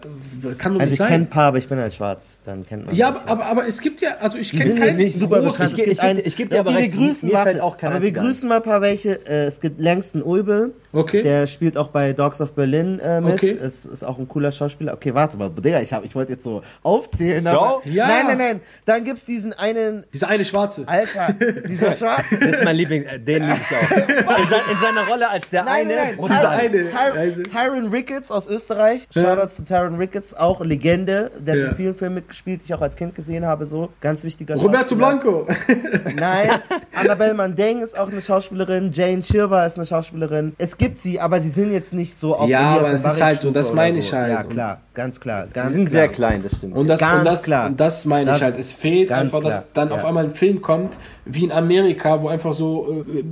kann doch Also nicht ich kenne ein sein. paar, aber ich bin halt schwarz, dann kennt man Ja, aber, aber, aber es gibt ja, also ich Die kenne keinen nicht super bekannt. Ich ich geb- ich geb dir aber wir recht, grüßen, mir warte, fällt auch kein aber wir grüßen mal ein paar welche. Äh, es gibt Langston Ulbe, Okay. der spielt auch bei Dogs of Berlin äh, mit. Okay. Ist, ist auch ein cooler Schauspieler. Okay, warte mal, Digga, ich, hab- ich wollte jetzt so aufzählen. Aber, Ja. Nein, nein, nein. Dann gibt's diesen einen, Dieser eine Schwarze. Alter, dieser Schwarze. Das ist mein Liebling, äh, den liebe ich auch. In, sein, in seiner Rolle als der Nein, eine. nein, nein. Und dieser eine, Ty also- Tyron Ricketts aus Österreich. Shoutouts zu Tyron Ricketts, auch Legende. Der Ja. hat in vielen Filmen mitgespielt, die ich auch als Kind gesehen habe. So ganz wichtiger Roberto. Blanco. Nein, Annabelle Mandeng ist auch eine Schauspielerin, Jane Schirber ist eine Schauspielerin. Es gibt sie, aber sie sind jetzt nicht so auf Ja, aber es ist halt so, das meine ich halt. Ja, klar, ganz klar. Ganz sind klar. sehr klein, das stimmt. Und das, Ganz und das, klar. Und das meine Das- ich halt. Es fehlt einfach, dass klar. dann Ja. auf einmal ein Film kommt, wie in Amerika, wo einfach so, äh,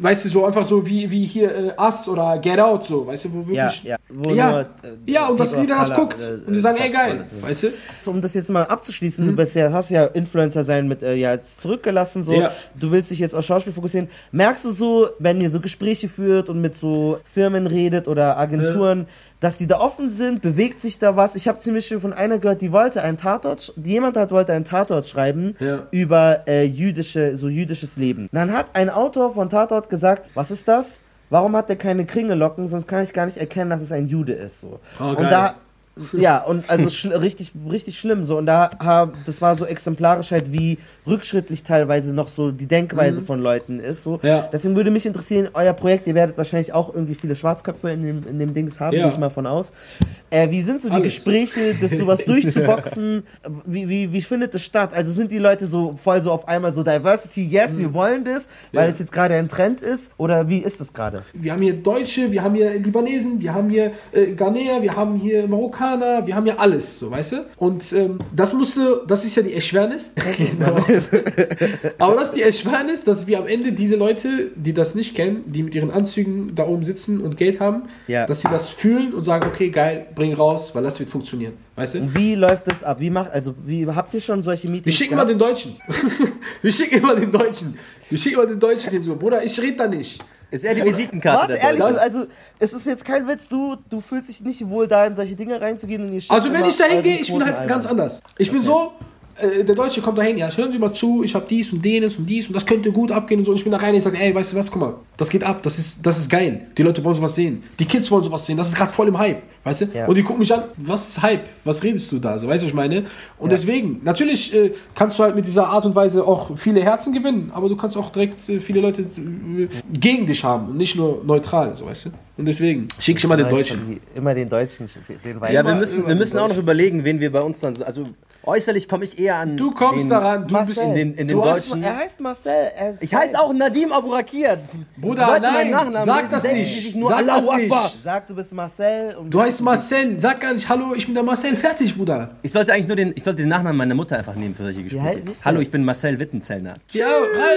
weißt du, so einfach so wie, wie hier äh, Us oder Get Out, so, weißt du, wo Ja, wirklich. ja. Wo ja, nur, äh, ja, und dass Jeder of das guckt äh, und die sagen, ey, geil, weißt du? So, um das jetzt mal abzuschließen, du bist ja, hast ja Influencer sein mit äh, ja jetzt zurückgelassen, so Ja. du willst dich jetzt auf Schauspiel fokussieren. Merkst du so, wenn ihr so Gespräche führt und mit so Firmen redet oder Agenturen, dass die da offen sind, bewegt sich da was? Ich habe ziemlich viel von einer gehört, die wollte einen Tatort, jemand hat wollte einen Tatort schreiben Ja. über äh, jüdische, so jüdisches Leben. Dann hat ein Autor von Tatort gesagt, was ist das? Warum hat der keine Kringellocken? Sonst kann ich gar nicht erkennen, dass es ein Jude ist. So. Oh, geil. und da ja, und also richtig, richtig schlimm so. Und da das war so exemplarisch halt, wie rückschrittlich teilweise noch so die Denkweise von Leuten ist. So. Mhm. Ja. Deswegen würde mich interessieren, euer Projekt, ihr werdet wahrscheinlich auch irgendwie viele Schwarzköpfe in dem, in dem Dings haben, Ja. gehe ich mal von aus. Äh, wie sind so die Alles. Gespräche, das sowas durchzuboxen? Wie, wie, wie findet das statt? Also sind die Leute so voll so auf einmal so Diversity, yes, wir wollen das, weil Mhm. Ja. es jetzt gerade ein Trend ist? Oder wie ist das gerade? Wir haben hier Deutsche, wir haben hier Libanesen, wir haben hier äh, Ghanäer, wir haben hier Marokkaner, wir haben ja alles, so weißt du? Und ähm, das musste, das ist ja die Erschwernis. Aber das ist die Erschwernis, dass wir am Ende diese Leute, die das nicht kennen, die mit ihren Anzügen da oben sitzen und Geld haben, Ja. dass sie das fühlen und sagen, okay, geil, bring raus, weil das wird funktionieren. Weißt du? Wie läuft das ab? Wie macht, also, wie habt ihr schon solche Meetings? Wir schicken mal gehabt? den Deutschen. wir schicken immer den Deutschen. Wir schicken immer den Deutschen hin so, Bruder, ich rede da nicht. Ist er die Visitenkarte Warte, der ehrlich, also es ist jetzt kein Witz, du, du fühlst dich nicht wohl da in solche Dinge reinzugehen und ihr schickt Also wenn immer ich dahin eure gehe, ich bin halt ganz anders. Ich bin so, äh, der Deutsche kommt dahin, ja, hören Sie mal zu, ich habe dies und jenes und dies und das könnte gut abgehen und so. Und ich bin da rein und ich sage, ey, weißt du was, guck mal, das geht ab, das ist, das ist geil. Die Leute wollen sowas sehen. Die Kids wollen sowas sehen, das ist gerade voll im Hype, weißt du? Ja. Und die gucken mich an, was ist Hype? Was redest du da? So, weißt du, was ich meine? Und deswegen, natürlich äh, kannst du halt mit dieser Art und Weise auch viele Herzen gewinnen, aber du kannst auch direkt äh, viele Leute äh, gegen dich haben und nicht nur neutral, so, weißt du? Und deswegen schicke ich immer den Deutschen. Immer den Deutschen, den Weißen. Ja, wir müssen, wir müssen auch noch überlegen, wen wir bei uns dann. Also äußerlich komme ich eher an. Du kommst den, daran, du Marcel, bist in den, in den du hast, Deutschen. er heißt Marcel. Er ist Ich heiße auch Nadim Aburakir. Bruder, Leute, nein, meinen Nachnamen sag lesen, das nicht. Sag Allahu das nicht. Akbar. Sag, du bist Marcel. Und Du heißt Marcel, sag gar nicht, hallo, ich bin der Marcel, fertig, Bruder. Ich sollte eigentlich nur den, ich sollte den Nachnamen meiner Mutter einfach nehmen für solche Gespräche. der? Hallo, ich bin Marcel Wittenzellner. Ja,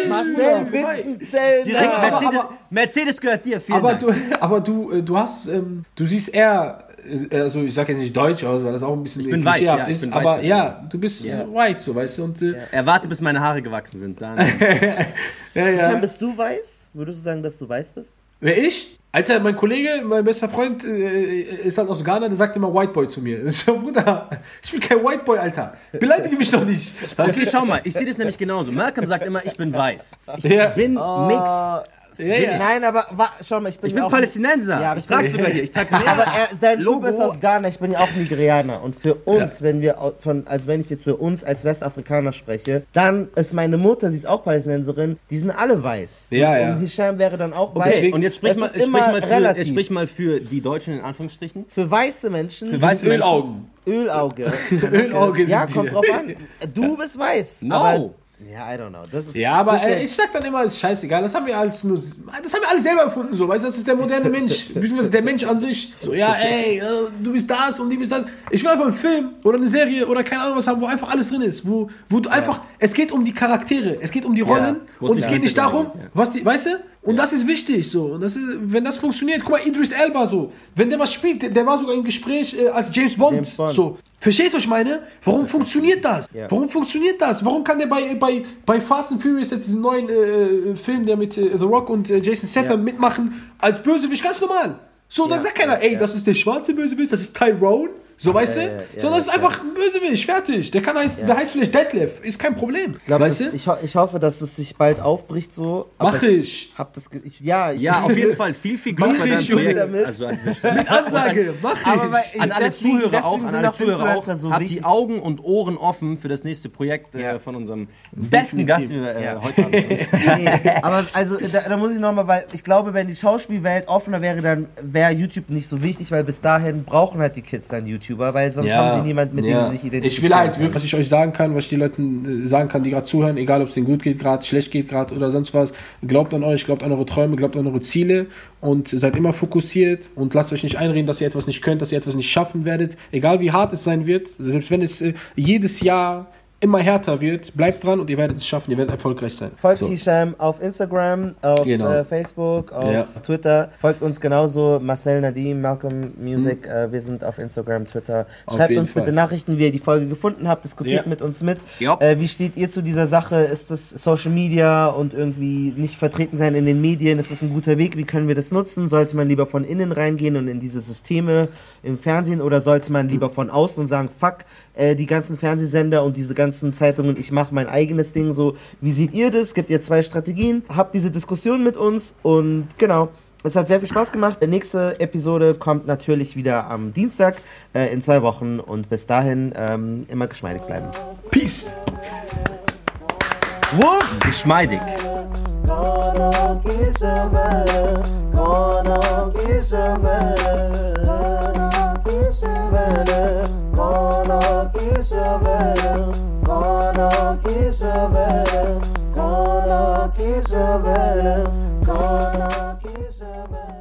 Marcel Bruder, vorbei. Wittenzell. Direkt, aber- Mercedes, aber- Mercedes gehört dir. Vielen Aber Dank. du, aber du, äh, du hast, ähm, du siehst eher, äh, also ich sag jetzt nicht deutsch aus, weil das auch ein bisschen Ich bin äh, weiß, ja, ich ist, bin aber weiß. ja, du bist Ja. äh, white, so, weißt du, und äh, Er warte, bis meine Haare gewachsen sind. Dann. ja, ja. Scham, bist du weiß? Würdest du sagen, dass du weiß bist? Wer ich? Alter, mein Kollege, mein bester Freund äh, ist halt aus Ghana, der sagt immer White Boy zu mir. Ich so, Bruder, ich bin kein White Boy, Alter. Beleidige mich doch nicht. Okay, schau mal, ich sehe das nämlich genauso. Malcolm sagt immer, ich bin weiß. Ich Ja. bin mixed. Ja, ja. Nein, aber wa, schau mal, ich bin, Ich bin auch Palästinenser. Ja, ich ich trage sogar hier. Ich trage mehr. Aber er, dein, du Logo. bist aus Ghana, ich bin ja auch Nigerianer. Und für uns, wenn wir von, also wenn ich jetzt für uns als Westafrikaner spreche, dann ist meine Mutter, sie ist auch Palästinenserin, die sind alle weiß. Ja, und, ja. Und Hisham wäre dann auch weiß. Okay, und jetzt sprich mal, sprich, immer mal für, jetzt sprich mal für die Deutschen in Anführungsstrichen. Für weiße Menschen, Für weiße Menschen. Ölaugen. Ölauge. Ölauge sind Ja, kommt drauf an. Du bist weiß. No. Ja, I don't know. Das ist, Ja, aber das äh, ich sag dann immer, ist scheißegal, das haben wir alles nur, das haben wir alle selber erfunden, so, weißt du, das ist der moderne Mensch, der Mensch an sich, so, ja, ey, äh, du bist das und die bist das. Ich will einfach einen Film oder eine Serie oder keine Ahnung was haben, wo einfach alles drin ist, wo, wo du einfach, es geht um die Charaktere, es geht um die Rollen es und es geht nicht darum, ja. was die, weißt du, und das ist wichtig, so, und das ist, wenn das funktioniert, guck mal, Idris Elba, so, wenn der was spielt, der, der war sogar im Gespräch äh, als James Bond, James Bond. so, Verstehst du, was ich meine? Warum funktioniert das? Ja. Warum funktioniert das? Warum kann der bei, bei, bei Fast and Furious jetzt diesen neuen äh, Film, der mit äh, The Rock und äh, Jason Statham Ja. mitmachen, als Bösewicht ganz normal? So, dann Ja, sagt keiner, ja, ey, ja. das ist der schwarze Bösewicht, das ist Tyrone. So, weißt ja, du? ja, so, ja, das ist ja. einfach ein Bösewicht, fertig. Der kann heißt, der heißt vielleicht Detlef, ist kein Problem. Ich, glaub, weißt das, du? ich, ho ich hoffe, dass es sich bald aufbricht so. aber Mach ich. Hab das ich, ja, ich, Ja, auf jeden Fall viel, viel Glück Mach bei deinem ich, Projekt. damit. Also an dieser Stelle. Mit Ansage, mach ich. Aber ich, An alle deswegen- Zuhörer auch, deswegen an sind alle auch Zuhörer auch, so habt die Augen und Ohren offen für das nächste Projekt äh, von unserem besten Gast, den wir äh, Ja. heute haben. nee, aber also da, da muss ich nochmal, weil ich glaube, wenn die Schauspielwelt offener wäre, dann wäre YouTube nicht so wichtig, weil bis dahin brauchen halt die Kids dann YouTuber, weil sonst haben sie niemanden, mit dem sie sich identifizieren. Ich will halt wirklich, was ich euch sagen kann, was ich die Leuten äh, sagen kann, die gerade zuhören, egal ob es denen gut geht gerade, schlecht geht gerade oder sonst was, glaubt an euch, glaubt an eure Träume, glaubt an eure Ziele und seid immer fokussiert und lasst euch nicht einreden, dass ihr etwas nicht könnt, dass ihr etwas nicht schaffen werdet, egal wie hart es sein wird, selbst wenn es äh, jedes Jahr immer härter wird, bleibt dran und ihr werdet es schaffen, ihr werdet erfolgreich sein. Folgt So. Hisham auf Instagram, auf Genau. äh, Facebook, auf Ja. Twitter. Folgt uns genauso, Marcel Nadim, Malcolm Music. Äh, wir sind auf Instagram, Twitter. Auf Schreibt uns bitte Fall. Nachrichten, wie ihr die Folge gefunden habt. Diskutiert Ja. mit uns mit. Ja. Äh, wie steht ihr zu dieser Sache? Ist das Social Media und irgendwie nicht vertreten sein in den Medien? Ist das ein guter Weg? Wie können wir das nutzen? Sollte man lieber von innen reingehen und in diese Systeme im Fernsehen oder sollte man lieber von außen und sagen, fuck, äh, die ganzen Fernsehsender und diese ganzen Zeitungen, ich mache mein eigenes Ding so. Wie seht ihr das? Gibt ihr zwei Strategien? Habt diese Diskussion mit uns und genau. Es hat sehr viel Spaß gemacht. Die nächste Episode kommt natürlich wieder am Dienstag äh, in zwei Wochen und bis dahin ähm, immer geschmeidig bleiben. Peace! Wuff! Geschmeidig. Gonna better, better, a Gonna kiss your better, gonna kiss your better, gonna kiss your better, gonna kiss your.